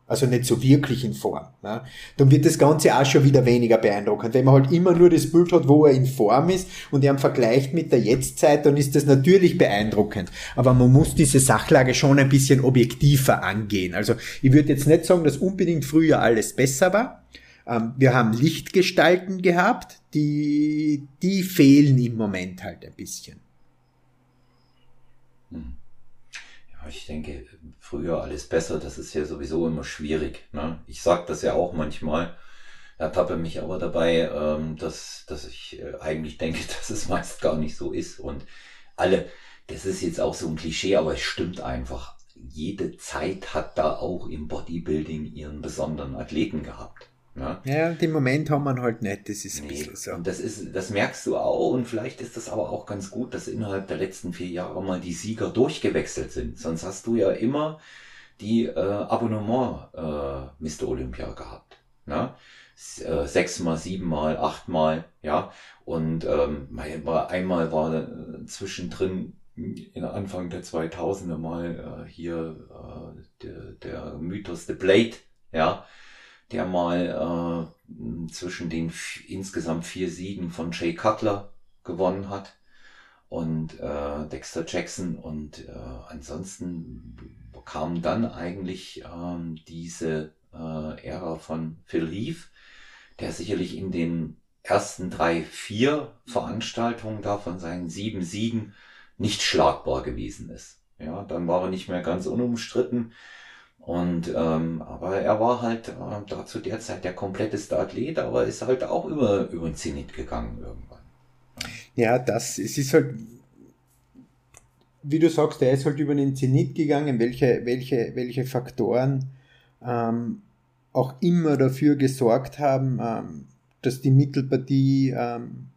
Also nicht so wirklich in Form. Ne? Dann wird das Ganze auch schon wieder weniger beeindruckend. Wenn man halt immer nur das Bild hat, wo er in Form ist und er vergleicht mit der Jetztzeit, dann ist das natürlich beeindruckend. Aber man muss diese Sachlage schon ein bisschen objektiver angehen. Also ich würde jetzt nicht sagen, dass unbedingt früher alles besser war. Ähm, wir haben Lichtgestalten gehabt, die, die fehlen im Moment halt ein bisschen. Hm. Ich denke, früher alles besser, das ist ja sowieso immer schwierig. Ne? Ich sag das ja auch manchmal, ertappe mich aber dabei, ähm, dass, dass ich äh, eigentlich denke, dass es meist gar nicht so ist. Und alle, das ist jetzt auch so ein Klischee, aber es stimmt einfach. Jede Zeit hat da auch im Bodybuilding ihren besonderen Athleten gehabt. Ne? Ja, den Moment haben wir halt nicht, das ist nee, so. Das ist, das merkst du auch und vielleicht ist das aber auch ganz gut, dass innerhalb der letzten vier Jahre mal die Sieger durchgewechselt sind. Sonst hast du ja immer die äh, Abonnement äh, Mr. Olympia gehabt. Ne? Äh, sechsmal, siebenmal, achtmal, ja. Und ähm, einmal war äh, zwischendrin in Anfang der 2000er mal äh, hier äh, der, der Mythos The Blade, ja der mal äh, zwischen den insgesamt vier Siegen von Jay Cutler gewonnen hat und äh, Dexter Jackson und äh, ansonsten kam dann eigentlich äh, diese äh, Ära von Phil Heath, der sicherlich in den ersten drei, vier Veranstaltungen da von seinen sieben Siegen nicht schlagbar gewesen ist. Ja, dann war er nicht mehr ganz unumstritten. Und ähm, aber er war halt äh, da zu der Zeit der kompletteste Athlet, aber ist halt auch über, über den Zenit gegangen irgendwann. Ja, das, es ist halt, wie du sagst, er ist halt über den Zenit gegangen, welche, welche, welche Faktoren ähm, auch immer dafür gesorgt haben, ähm, dass die Mittelpartie ähm,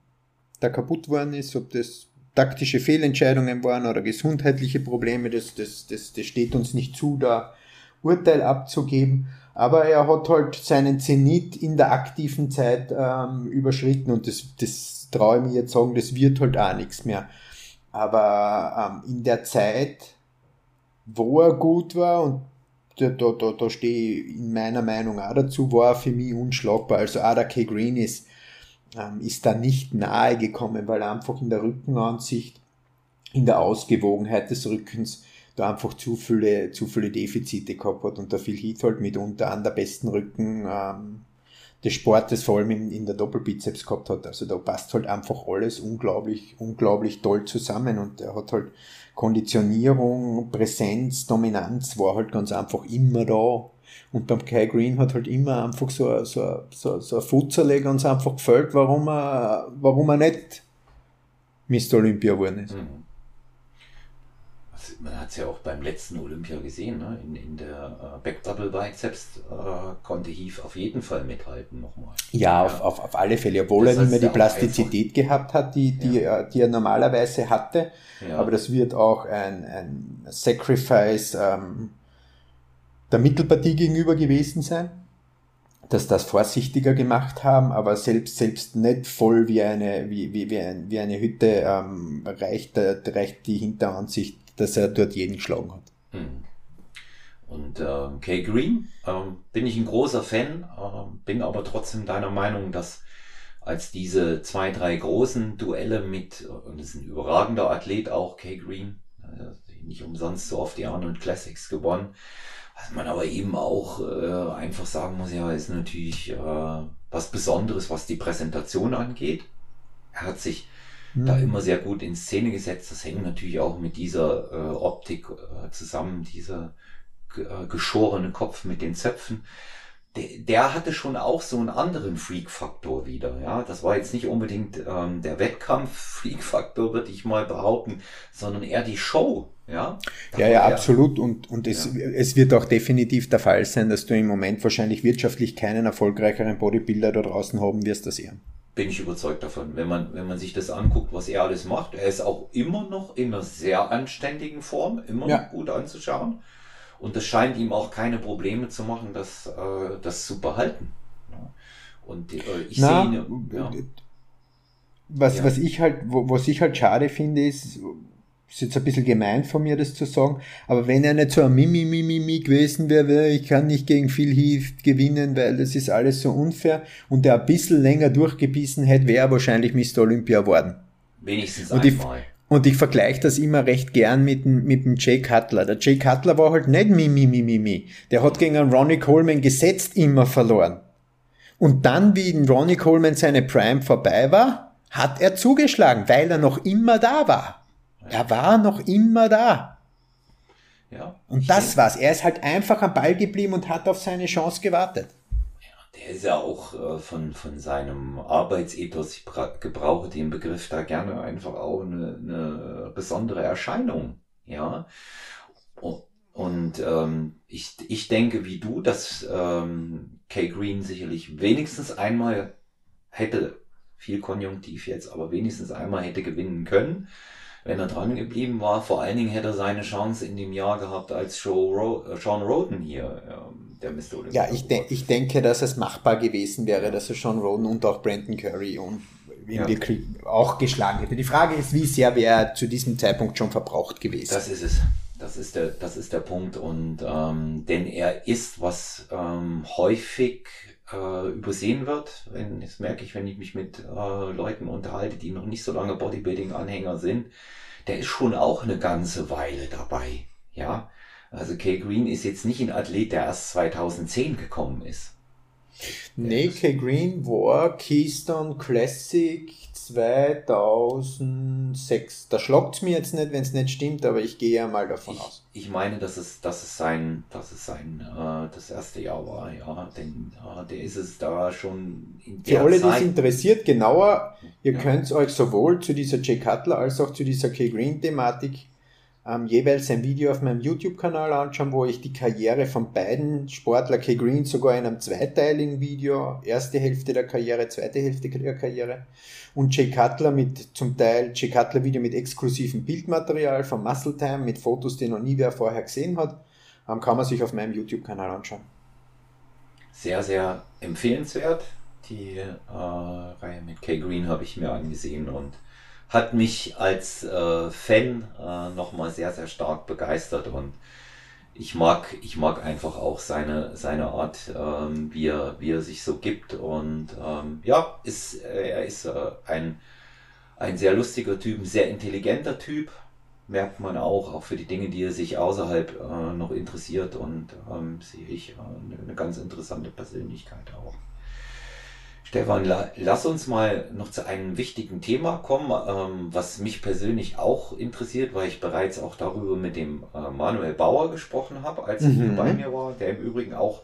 da kaputt worden ist, ob das taktische Fehlentscheidungen waren oder gesundheitliche Probleme, das, das, das, das steht uns nicht zu, da Urteil abzugeben. Aber er hat halt seinen Zenit in der aktiven Zeit ähm, überschritten und das, das traue ich mir jetzt sagen, das wird halt auch nichts mehr. Aber ähm, in der Zeit, wo er gut war und da, da, da, da stehe ich in meiner Meinung auch dazu, war er für mich unschlagbar. Also K. Green ist, ähm, ist da nicht nahe gekommen, weil er einfach in der Rückenansicht, in der Ausgewogenheit des Rückens da einfach zu viele, zu viele Defizite gehabt hat und da viel Heat halt mitunter an der besten Rücken ähm, des Sportes, vor allem in, in der Doppelbizeps gehabt hat. Also da passt halt einfach alles unglaublich, unglaublich toll zusammen und er hat halt Konditionierung, Präsenz, Dominanz war halt ganz einfach immer da. Und beim Kai Green hat halt immer einfach so, so, so, so ein Futzerle ganz einfach gefällt, warum er, warum er nicht Mr. Olympia geworden ist. Mhm man hat es ja auch beim letzten Olympia gesehen, ne? in, in der äh, Back Double Biceps äh, konnte Heath auf jeden Fall mithalten nochmal. Ja, ja. Auf, auf, auf alle Fälle, obwohl das er nicht mehr die Plastizität gehabt hat, die, die, ja. Die er normalerweise hatte. Ja. Aber das wird auch ein, ein Sacrifice ähm, der Mittelpartie gegenüber gewesen sein dass das vorsichtiger gemacht haben, aber selbst selbst nicht voll wie eine wie wie wie, ein, wie eine Hütte ähm, reicht reicht die Hinteransicht dass er dort jeden geschlagen hat. Hm. Und äh, Kay Green äh, bin ich ein großer Fan, äh, bin aber trotzdem deiner Meinung, dass als diese zwei, drei großen Duelle mit, und ist ein überragender Athlet auch, Kay Green, äh, nicht umsonst so oft die Arnold Classics gewonnen, was man aber eben auch äh, einfach sagen muss, ja, ist natürlich äh, was Besonderes, was die Präsentation angeht. Er hat sich mhm. da immer sehr gut in Szene gesetzt. Das hängt natürlich auch mit dieser äh, Optik äh, zusammen, dieser äh, geschorene Kopf mit den Zöpfen. Der, der hatte schon auch so einen anderen Freak-Faktor wieder. Ja, das war jetzt nicht unbedingt ähm, der Wettkampf-Freak-Faktor, würde ich mal behaupten, sondern eher die Show. Ja, ja, ja, absolut. Und, und es, ja. es wird auch definitiv der Fall sein, dass du im Moment wahrscheinlich wirtschaftlich keinen erfolgreicheren Bodybuilder da draußen haben wirst als er bin ich überzeugt davon. Wenn man, wenn man sich das anguckt, was er alles macht, er ist auch immer noch in einer sehr anständigen Form, immer ja. noch gut anzuschauen. Und das scheint ihm auch keine Probleme zu machen, das, äh, das zu behalten. Und äh, ich Na, sehe ihn. Ja. Was, ja. was ich halt, was ich halt schade finde, ist, ist jetzt ein bisschen gemein von mir, das zu sagen, aber wenn er nicht so ein Mimi, Mimi, Mimi gewesen wäre, ich kann nicht gegen Phil Heath gewinnen, weil das ist alles so unfair und er ein bisschen länger durchgebissen hätte, wäre er wahrscheinlich Mr. Olympia geworden. Wenigstens und einmal. Ich, und ich vergleiche das immer recht gern mit, dem mit dem Jay Cutler. Der Jay Cutler war halt nicht Mimi, Mimi, Mimi. Der hat gegen einen Ronnie Coleman gesetzt immer verloren. Und dann, wie in Ronnie Coleman seine Prime vorbei war, hat er zugeschlagen, weil er noch immer da war. Er war noch immer da. Ja, und das war's. Er ist halt einfach am Ball geblieben und hat auf seine Chance gewartet. Ja, der ist ja auch äh, von, von seinem Arbeitsethos, ich gebrauche den Begriff da gerne einfach auch eine, eine besondere Erscheinung. Ja. Und ähm, ich, ich denke wie du, dass ähm, Kay Green sicherlich wenigstens einmal hätte, viel Konjunktiv jetzt, aber wenigstens einmal hätte gewinnen können wenn er dran geblieben war. Vor allen Dingen hätte er seine Chance in dem Jahr gehabt, als äh, Sean Roden hier ähm, der Mr. Olympia Ja, ich, de ich denke, dass es machbar gewesen wäre, dass er Sean Roden und auch Brandon Curry und ja. auch geschlagen hätte. Die Frage ist, wie sehr wäre er zu diesem Zeitpunkt schon verbraucht gewesen. Das ist es. Das ist der, das ist der Punkt. Und ähm, denn er ist, was ähm, häufig äh, übersehen wird. Wenn, das merke ich, wenn ich mich mit äh, Leuten unterhalte, die noch nicht so lange Bodybuilding-Anhänger sind. Der ist schon auch eine ganze Weile dabei. Ja, also Kay Green ist jetzt nicht ein Athlet, der erst 2010 gekommen ist. Nee, Kay Green war Keystone Classic 2006. Da schlagt es mir jetzt nicht, wenn es nicht stimmt, aber ich gehe ja mal davon ich, aus. Ich meine, dass es, dass es sein, dass es sein, äh, das erste Jahr war, ja, denn äh, der ist es da schon in der Für alle, die es interessiert, genauer, ihr ja. könnt euch sowohl zu dieser Jay Cutler als auch zu dieser Kay Green Thematik ähm, jeweils ein Video auf meinem YouTube-Kanal anschauen, wo ich die Karriere von beiden Sportler, Kay Green sogar in einem zweiteiligen Video, erste Hälfte der Karriere, zweite Hälfte der Karriere und Jay Cutler mit zum Teil Jay Cutler Video mit exklusivem Bildmaterial von Muscle Time mit Fotos, die noch nie wer vorher gesehen hat, ähm, kann man sich auf meinem YouTube-Kanal anschauen. Sehr, sehr empfehlenswert. Die äh, Reihe mit Kay Green habe ich mir angesehen und hat mich als äh, Fan äh, nochmal sehr, sehr stark begeistert und ich mag, ich mag einfach auch seine, seine Art, ähm, wie, er, wie er sich so gibt und ähm, ja, ist, äh, er ist äh, ein, ein sehr lustiger Typ, ein sehr intelligenter Typ, merkt man auch, auch für die Dinge, die er sich außerhalb äh, noch interessiert und ähm, sehe ich äh, eine ganz interessante Persönlichkeit auch. Stefan, la, lass uns mal noch zu einem wichtigen Thema kommen, ähm, was mich persönlich auch interessiert, weil ich bereits auch darüber mit dem äh, Manuel Bauer gesprochen habe, als er mhm. bei mir war, der im Übrigen auch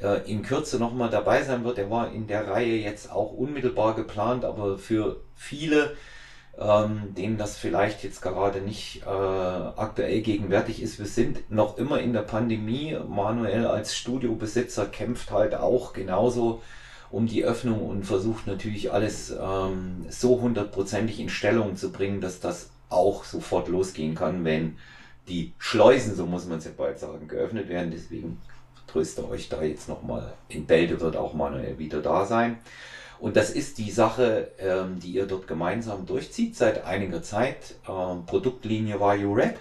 äh, in Kürze nochmal dabei sein wird. Der war in der Reihe jetzt auch unmittelbar geplant, aber für viele, ähm, denen das vielleicht jetzt gerade nicht äh, aktuell gegenwärtig ist, wir sind noch immer in der Pandemie. Manuel als Studiobesitzer kämpft halt auch genauso um die Öffnung und versucht natürlich alles ähm, so hundertprozentig in Stellung zu bringen, dass das auch sofort losgehen kann, wenn die Schleusen, so muss man es ja bald sagen, geöffnet werden. Deswegen tröste euch da jetzt nochmal. In Bälde wird auch Manuel wieder da sein. Und das ist die Sache, ähm, die ihr dort gemeinsam durchzieht seit einiger Zeit. Ähm, Produktlinie Vario Red.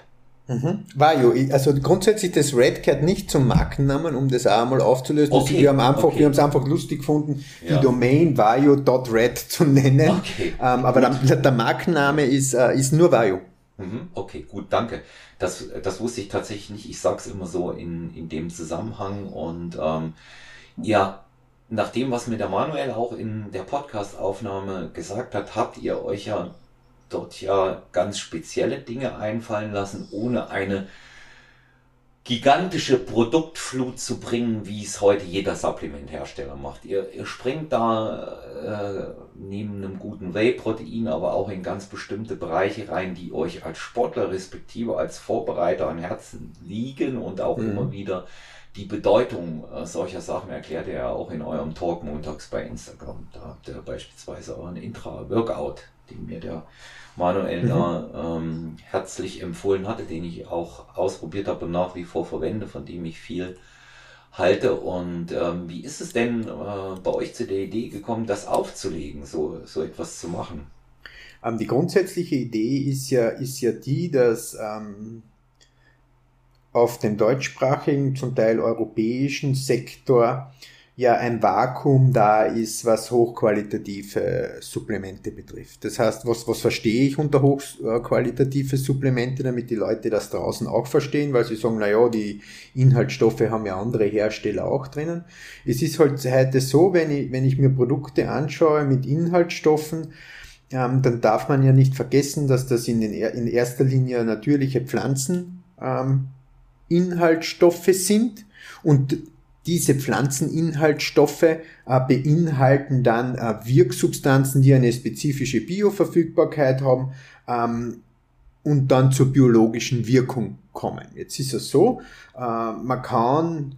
Mhm. Vario, also grundsätzlich das Red gehört nicht zum Markennamen, um das auch einmal aufzulösen. Also okay. Wir haben einfach, okay. wir haben es einfach lustig gefunden, ja. die Domain vario.red zu nennen. Okay. Ähm, aber der, der, Markenname ist, äh, ist nur Vario. Mhm. Okay, gut, danke. Das, das wusste ich tatsächlich nicht. Ich sag's immer so in, in dem Zusammenhang. Und ähm, ja, nach dem, was mir der Manuel auch in der Podcast-Aufnahme gesagt hat, habt ihr euch ja dort ja ganz spezielle Dinge einfallen lassen, ohne eine gigantische Produktflut zu bringen, wie es heute jeder Supplementhersteller macht. Ihr, ihr springt da äh, neben einem guten Whey-Protein, aber auch in ganz bestimmte Bereiche rein, die euch als Sportler respektive als Vorbereiter am Herzen liegen und auch mhm. immer wieder die Bedeutung äh, solcher Sachen erklärt ihr ja auch in eurem Talk montags bei Instagram. Da habt ihr beispielsweise auch ein Intra-Workout, den mir der Manuel mhm. da ähm, herzlich empfohlen hatte, den ich auch ausprobiert habe und nach wie vor verwende, von dem ich viel halte. Und ähm, wie ist es denn äh, bei euch zu der Idee gekommen, das aufzulegen, so, so etwas zu machen? Ähm, die grundsätzliche Idee ist ja, ist ja die, dass ähm, auf dem deutschsprachigen, zum Teil europäischen Sektor ja ein Vakuum da ist, was hochqualitative Supplemente betrifft. Das heißt, was, was verstehe ich unter hochqualitative Supplemente, damit die Leute das draußen auch verstehen, weil sie sagen, na ja, die Inhaltsstoffe haben ja andere Hersteller auch drinnen. Es ist halt heute so, wenn ich, wenn ich mir Produkte anschaue mit Inhaltsstoffen, ähm, dann darf man ja nicht vergessen, dass das in, den, in erster Linie natürliche Pflanzen ähm, Inhaltsstoffe sind und diese Pflanzeninhaltsstoffe äh, beinhalten dann äh, Wirksubstanzen, die eine spezifische Bioverfügbarkeit haben ähm, und dann zur biologischen Wirkung kommen. Jetzt ist es so, äh, man kann,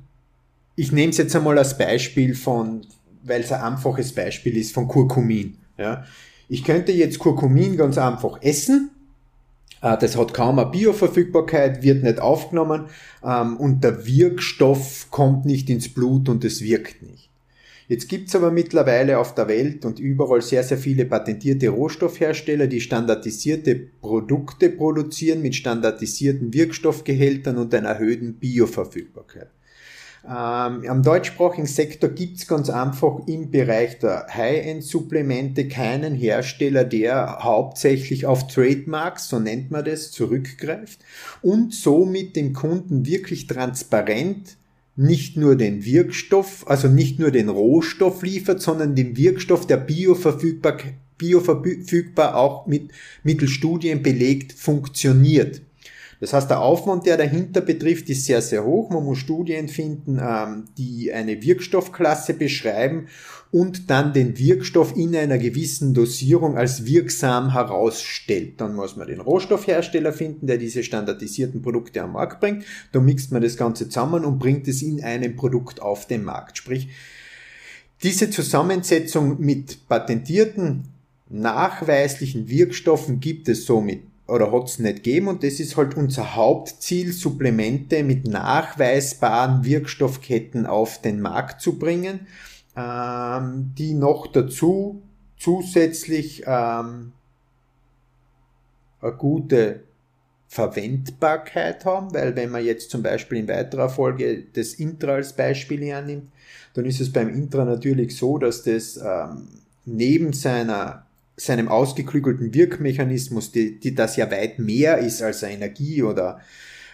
ich nehme es jetzt einmal als Beispiel von, weil es ein einfaches Beispiel ist, von Kurkumin. Ja. Ich könnte jetzt Kurkumin ganz einfach essen das hat kaum eine Bioverfügbarkeit, wird nicht aufgenommen ähm, und der Wirkstoff kommt nicht ins Blut und es wirkt nicht. Jetzt gibt's aber mittlerweile auf der Welt und überall sehr, sehr viele patentierte Rohstoffhersteller, die standardisierte Produkte produzieren mit standardisierten Wirkstoffgehältern und einer erhöhten Bioverfügbarkeit. Ähm, am deutschsprachigen Sektor gibt's ganz einfach im Bereich der High-End-Supplemente keinen Hersteller, der hauptsächlich auf Trademarks, so nennt man das, zurückgreift und somit dem Kunden wirklich transparent nicht nur den Wirkstoff, also nicht nur den Rohstoff liefert, sondern den Wirkstoff, der bioverfügbar, bioverfügbar auch mit mittels Studien belegt funktioniert. Das heißt, der Aufwand, der dahinter betrifft, ist sehr, sehr hoch. Man muss Studien finden, ähm, die eine Wirkstoffklasse beschreiben und dann den Wirkstoff in einer gewissen Dosierung als wirksam herausstellt. Dann muss man den Rohstoffhersteller finden, der diese standardisierten Produkte am Markt bringt. Da mixt man das Ganze zusammen und bringt es in einem Produkt auf den Markt. Sprich, diese Zusammensetzung mit patentierten, nachweislichen Wirkstoffen gibt es somit oder hat es nicht gegeben. Und das ist halt unser Hauptziel, Supplemente mit nachweisbaren Wirkstoffketten auf den Markt zu bringen, ähm, die noch dazu zusätzlich ähm, eine gute Verwendbarkeit haben, weil wenn man jetzt zum Beispiel in weiterer Folge das Intra als Beispiel hernimmt, dann ist es beim Intra natürlich so, dass das ähm, neben seiner seinem ausgeklügelten Wirkmechanismus, die, die das ja weit mehr ist als Energie oder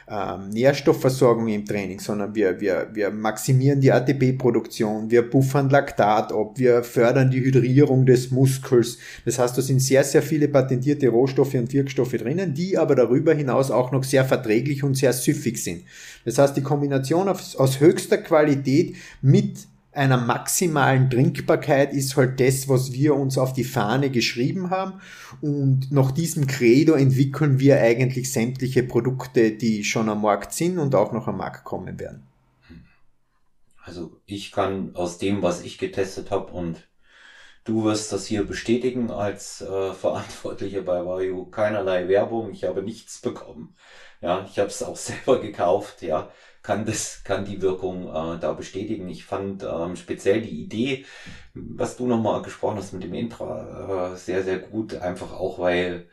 ähm, Nährstoffversorgung im Training, sondern wir, wir, wir maximieren die ATP-Produktion, wir buffern Laktat ab, wir fördern die Hydrierung des Muskels. Das heißt, da sind sehr, sehr viele patentierte Rohstoffe und Wirkstoffe drinnen, die aber darüber hinaus auch noch sehr verträglich und sehr süffig sind. Das heißt, die Kombination aus, aus höchster Qualität mit einer maximalen Trinkbarkeit ist halt das, was wir uns auf die Fahne geschrieben haben. Und nach diesem Credo entwickeln wir eigentlich sämtliche Produkte, die schon am Markt sind und auch noch am Markt kommen werden. Also ich kann aus dem, was ich getestet habe und du wirst das hier bestätigen als äh, Verantwortlicher bei Vario, keinerlei Werbung, ich habe nichts bekommen. Ja, ich habe es auch selber gekauft, ja kann das, kann die Wirkung äh, da bestätigen. Ich fand ähm, speziell die Idee, was du nochmal gesprochen hast mit dem Intra, äh, sehr, sehr gut. Einfach auch, weil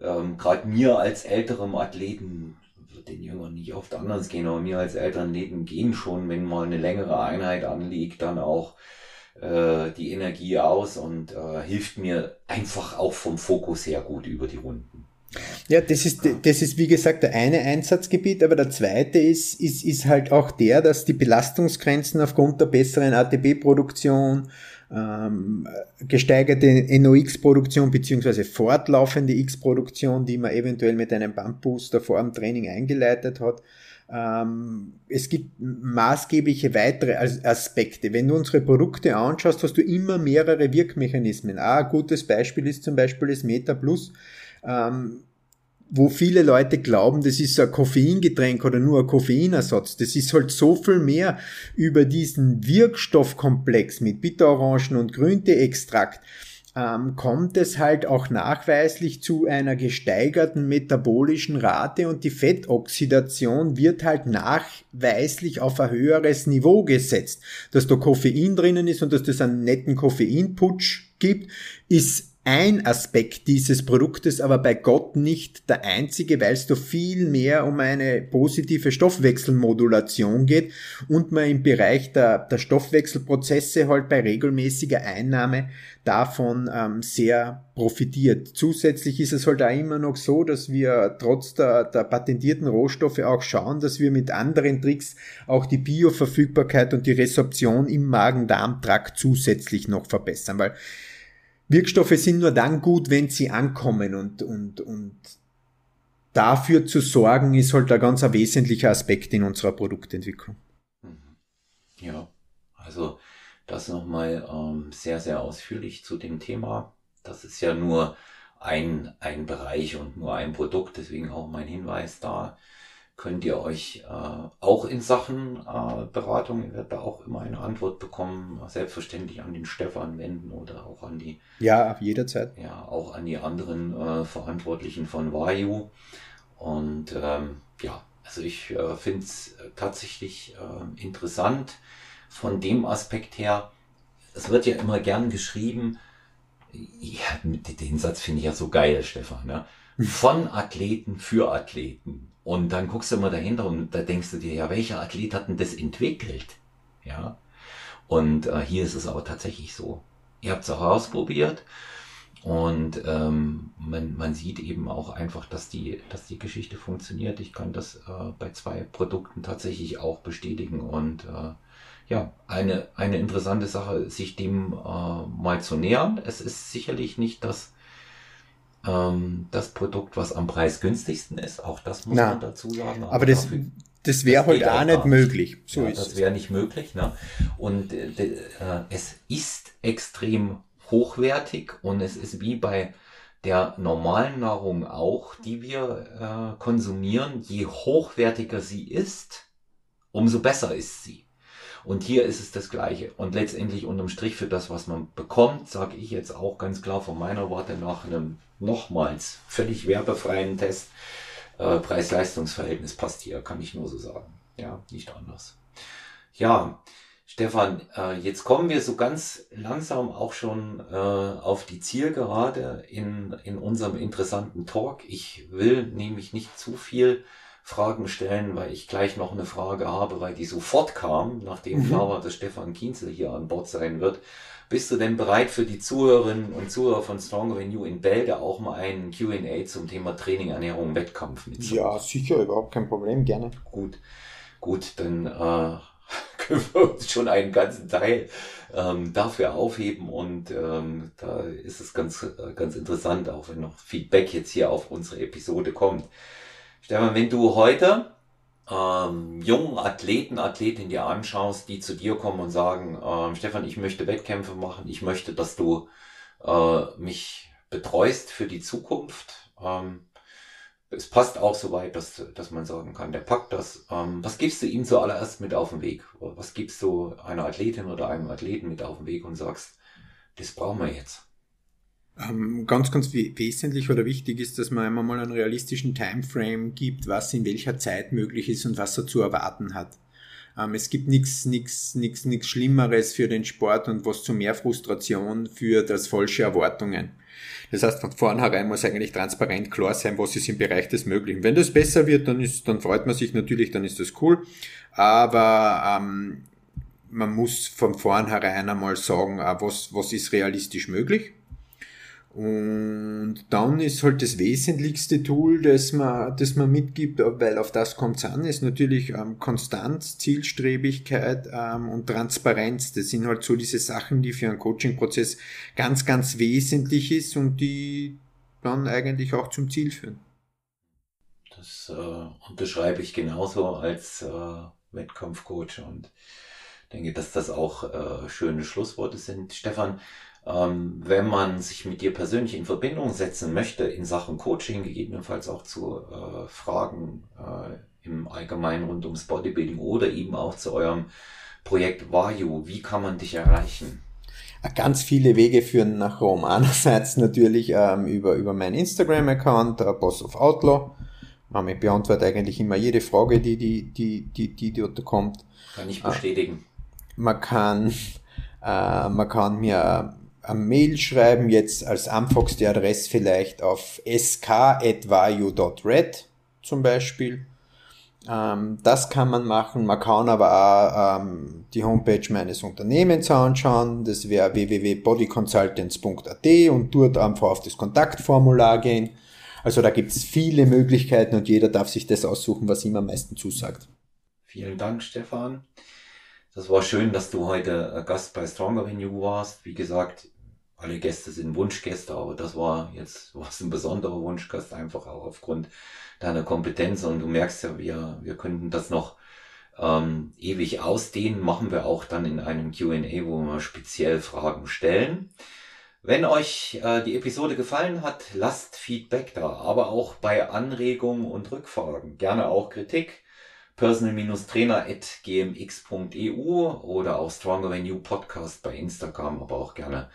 ähm, gerade mir als älterem Athleten, den Jüngern nicht oft anders gehen, aber mir als älteren Athleten gehen schon, wenn mal eine längere Einheit anliegt, dann auch äh, die Energie aus und äh, hilft mir einfach auch vom Fokus her gut über die Runden. Ja, das ist, das ist wie gesagt der eine Einsatzgebiet, aber der zweite ist, ist, ist halt auch der, dass die Belastungsgrenzen aufgrund der besseren ATP-Produktion, ähm, gesteigerte NOx-Produktion beziehungsweise fortlaufende X-Produktion, die man eventuell mit einem Bumpbooster vor dem Training eingeleitet hat, ähm, es gibt maßgebliche weitere Aspekte. Wenn du unsere Produkte anschaust, hast du immer mehrere Wirkmechanismen. Ah, ein gutes Beispiel ist zum Beispiel das Meta Plus ähm, wo viele Leute glauben, das ist ein Koffeingetränk oder nur ein Koffeinersatz. Das ist halt so viel mehr über diesen Wirkstoffkomplex mit Bitterorangen und Grünteextrakt ähm, kommt es halt auch nachweislich zu einer gesteigerten metabolischen Rate und die Fettoxidation wird halt nachweislich auf ein höheres Niveau gesetzt. Dass da Koffein drinnen ist und dass das einen netten Koffeinputsch gibt, ist ein Aspekt dieses Produktes, aber bei Gott nicht der einzige, weil es da viel mehr um eine positive Stoffwechselmodulation geht und man im Bereich der, der Stoffwechselprozesse halt bei regelmäßiger Einnahme davon ähm, sehr profitiert. Zusätzlich ist es halt auch immer noch so, dass wir trotz der, der patentierten Rohstoffe auch schauen, dass wir mit anderen Tricks auch die Bioverfügbarkeit und die Resorption im Magen-Darm-Trakt zusätzlich noch verbessern, weil Wirkstoffe sind nur dann gut, wenn sie ankommen und, und, und dafür zu sorgen, ist halt ein ganz wesentlicher Aspekt in unserer Produktentwicklung. Mhm. Ja, also das nochmal ähm, sehr, sehr ausführlich zu dem Thema. Das ist ja nur ein, ein Bereich und nur ein Produkt, deswegen auch mein Hinweis da könnt ihr euch äh, auch in Sachen äh, Beratung, ihr werdet da auch immer eine Antwort bekommen, selbstverständlich an den Stefan wenden oder auch an die. Ja, jederzeit. Ja, auch an die anderen äh, Verantwortlichen von Vayu. Und ähm, ja, also ich äh, finde es tatsächlich äh, interessant von dem Aspekt her. Es wird ja immer gern geschrieben, ja, den Satz finde ich ja so geil, Stefan. Ne? Von Athleten für Athleten. Und dann guckst du mal dahinter und da denkst du dir, ja, welcher Athlet hat denn das entwickelt? Ja. Und äh, hier ist es aber tatsächlich so. Ihr habt es auch ausprobiert und ähm, man, man sieht eben auch einfach, dass die, dass die Geschichte funktioniert. Ich kann das äh, bei zwei Produkten tatsächlich auch bestätigen und äh, ja, eine, eine interessante Sache, sich dem äh, mal zu nähern. Es ist sicherlich nicht das ähm, das Produkt, was am Preis günstigsten ist. Auch das muss Na, man dazu sagen. Aber, aber das, das wäre halt auch nicht möglich. So ja, ist das wäre nicht möglich. Ne? Und äh, äh, es ist extrem hochwertig und es ist wie bei der normalen Nahrung auch, die wir äh, konsumieren. Je hochwertiger sie ist, umso besser ist sie. Und hier ist es das Gleiche. Und letztendlich unterm Strich für das, was man bekommt, sage ich jetzt auch ganz klar von meiner Warte nach einem nochmals völlig werbefreien Test. Äh, Preis-Leistungs-Verhältnis passt hier, kann ich nur so sagen. Ja, nicht anders. Ja, Stefan, äh, jetzt kommen wir so ganz langsam auch schon äh, auf die Zielgerade in, in unserem interessanten Talk. Ich will nämlich nicht zu viel Fragen stellen, weil ich gleich noch eine Frage habe, weil die sofort kam, nachdem mhm. klar war, dass Stefan Kienzel hier an Bord sein wird. Bist du denn bereit für die Zuhörerinnen und Zuhörer von Stronger Than You in Bälde auch mal einen Q&A zum Thema Training, Ernährung, Wettkampf mitzumachen? Ja, sicher, überhaupt kein Problem, gerne. Gut, gut, dann äh, können wir uns schon einen ganzen Teil ähm, dafür aufheben und ähm, da ist es ganz, äh, ganz interessant, auch wenn noch Feedback jetzt hier auf unsere Episode kommt. Stefan, wenn du heute ähm, jungen Athleten, Athletinnen dir anschaust, die zu dir kommen und sagen, ähm, Stefan, ich möchte Wettkämpfe machen, ich möchte, dass du äh, mich betreust für die Zukunft. Ähm, es passt auch so weit, dass, dass man sagen kann, der packt das. Ähm, was gibst du ihm zuallererst mit auf den Weg? Was gibst du einer Athletin oder einem Athleten mit auf den Weg und sagst, das brauchen wir jetzt? Ähm, ganz, ganz wesentlich oder wichtig ist, dass man einmal mal einen realistischen Timeframe gibt, was in welcher Zeit möglich ist und was er zu erwarten hat. Ähm, es gibt nichts nichts nichts nichts Schlimmeres für den Sport und was zu mehr Frustration führt als falsche Erwartungen. Das heißt, von vornherein muss eigentlich transparent klar sein, was ist im Bereich des Möglichen. Wenn das besser wird, dann ist, dann freut man sich natürlich, dann ist das cool. Aber ähm, man muss von vornherein einmal sagen, äh, was, was ist realistisch möglich und dann ist halt das wesentlichste Tool, das man, das man mitgibt, weil auf das kommt es an, ist natürlich ähm, Konstanz, Zielstrebigkeit ähm, und Transparenz. Das sind halt so diese Sachen, die für einen Coaching-Prozess ganz, ganz wesentlich ist und die dann eigentlich auch zum Ziel führen. Das äh, unterschreibe ich genauso als äh, Wettkampfcoach und denke, dass das auch äh, schöne Schlussworte sind. Stefan, ähm, wenn man sich mit dir persönlich in Verbindung setzen möchte in Sachen Coaching, gegebenenfalls auch zu äh, Fragen äh, im Allgemeinen rund ums Bodybuilding oder eben auch zu eurem Projekt Vayu, wie kann man dich erreichen? Ganz viele Wege führen nach Rom. Einerseits natürlich ähm, über, über meinen Instagram-Account, der Boss of Outlaw. Ähm, ich beantworte eigentlich immer jede Frage, die, die, die, die, die dort kommt. Kann ich bestätigen. Äh, man kann, äh, man kann mir eine Mail schreiben, jetzt als Anfox die Adresse vielleicht auf sk.vayu.red zum Beispiel. Ähm, das kann man machen. Man kann aber auch ähm, die Homepage meines Unternehmens anschauen. Das wäre www.bodyconsultants.at und dort einfach auf das Kontaktformular gehen. Also da gibt es viele Möglichkeiten und jeder darf sich das aussuchen, was ihm am meisten zusagt. Vielen Dank, Stefan. Das war schön, dass du heute Gast bei Stronger You warst. Wie gesagt, alle Gäste sind Wunschgäste, aber das war jetzt was ein besonderer Wunschgast, einfach auch aufgrund deiner Kompetenz. Und du merkst ja, wir, wir könnten das noch ähm, ewig ausdehnen, machen wir auch dann in einem QA, wo wir speziell Fragen stellen. Wenn euch äh, die Episode gefallen hat, lasst Feedback da, aber auch bei Anregungen und Rückfragen, gerne auch Kritik personal-trainer.gmx.eu oder auch Stronger Than You Podcast bei Instagram, aber auch gerne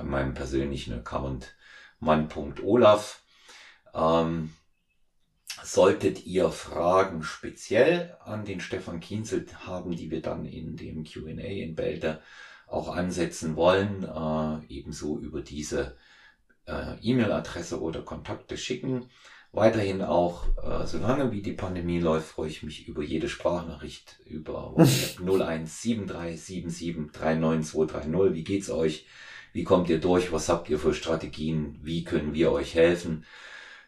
bei meinem persönlichen Account mann.olaf. Ähm, solltet ihr Fragen speziell an den Stefan Kienzel haben, die wir dann in dem Q&A in Bälde auch ansetzen wollen, äh, ebenso über diese äh, E-Mail-Adresse oder Kontakte schicken. Weiterhin auch, äh, solange wie die Pandemie läuft, freue ich mich über jede Sprachnachricht über WhatsApp 01737739230. Wie geht's euch? Wie kommt ihr durch? Was habt ihr für Strategien? Wie können wir euch helfen?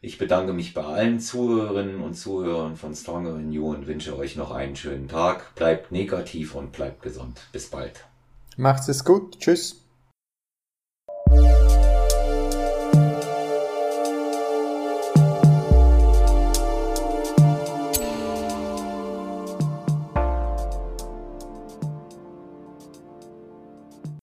Ich bedanke mich bei allen Zuhörerinnen und Zuhörern von Stronger in You und wünsche euch noch einen schönen Tag. Bleibt negativ und bleibt gesund. Bis bald. Macht's es gut. Tschüss.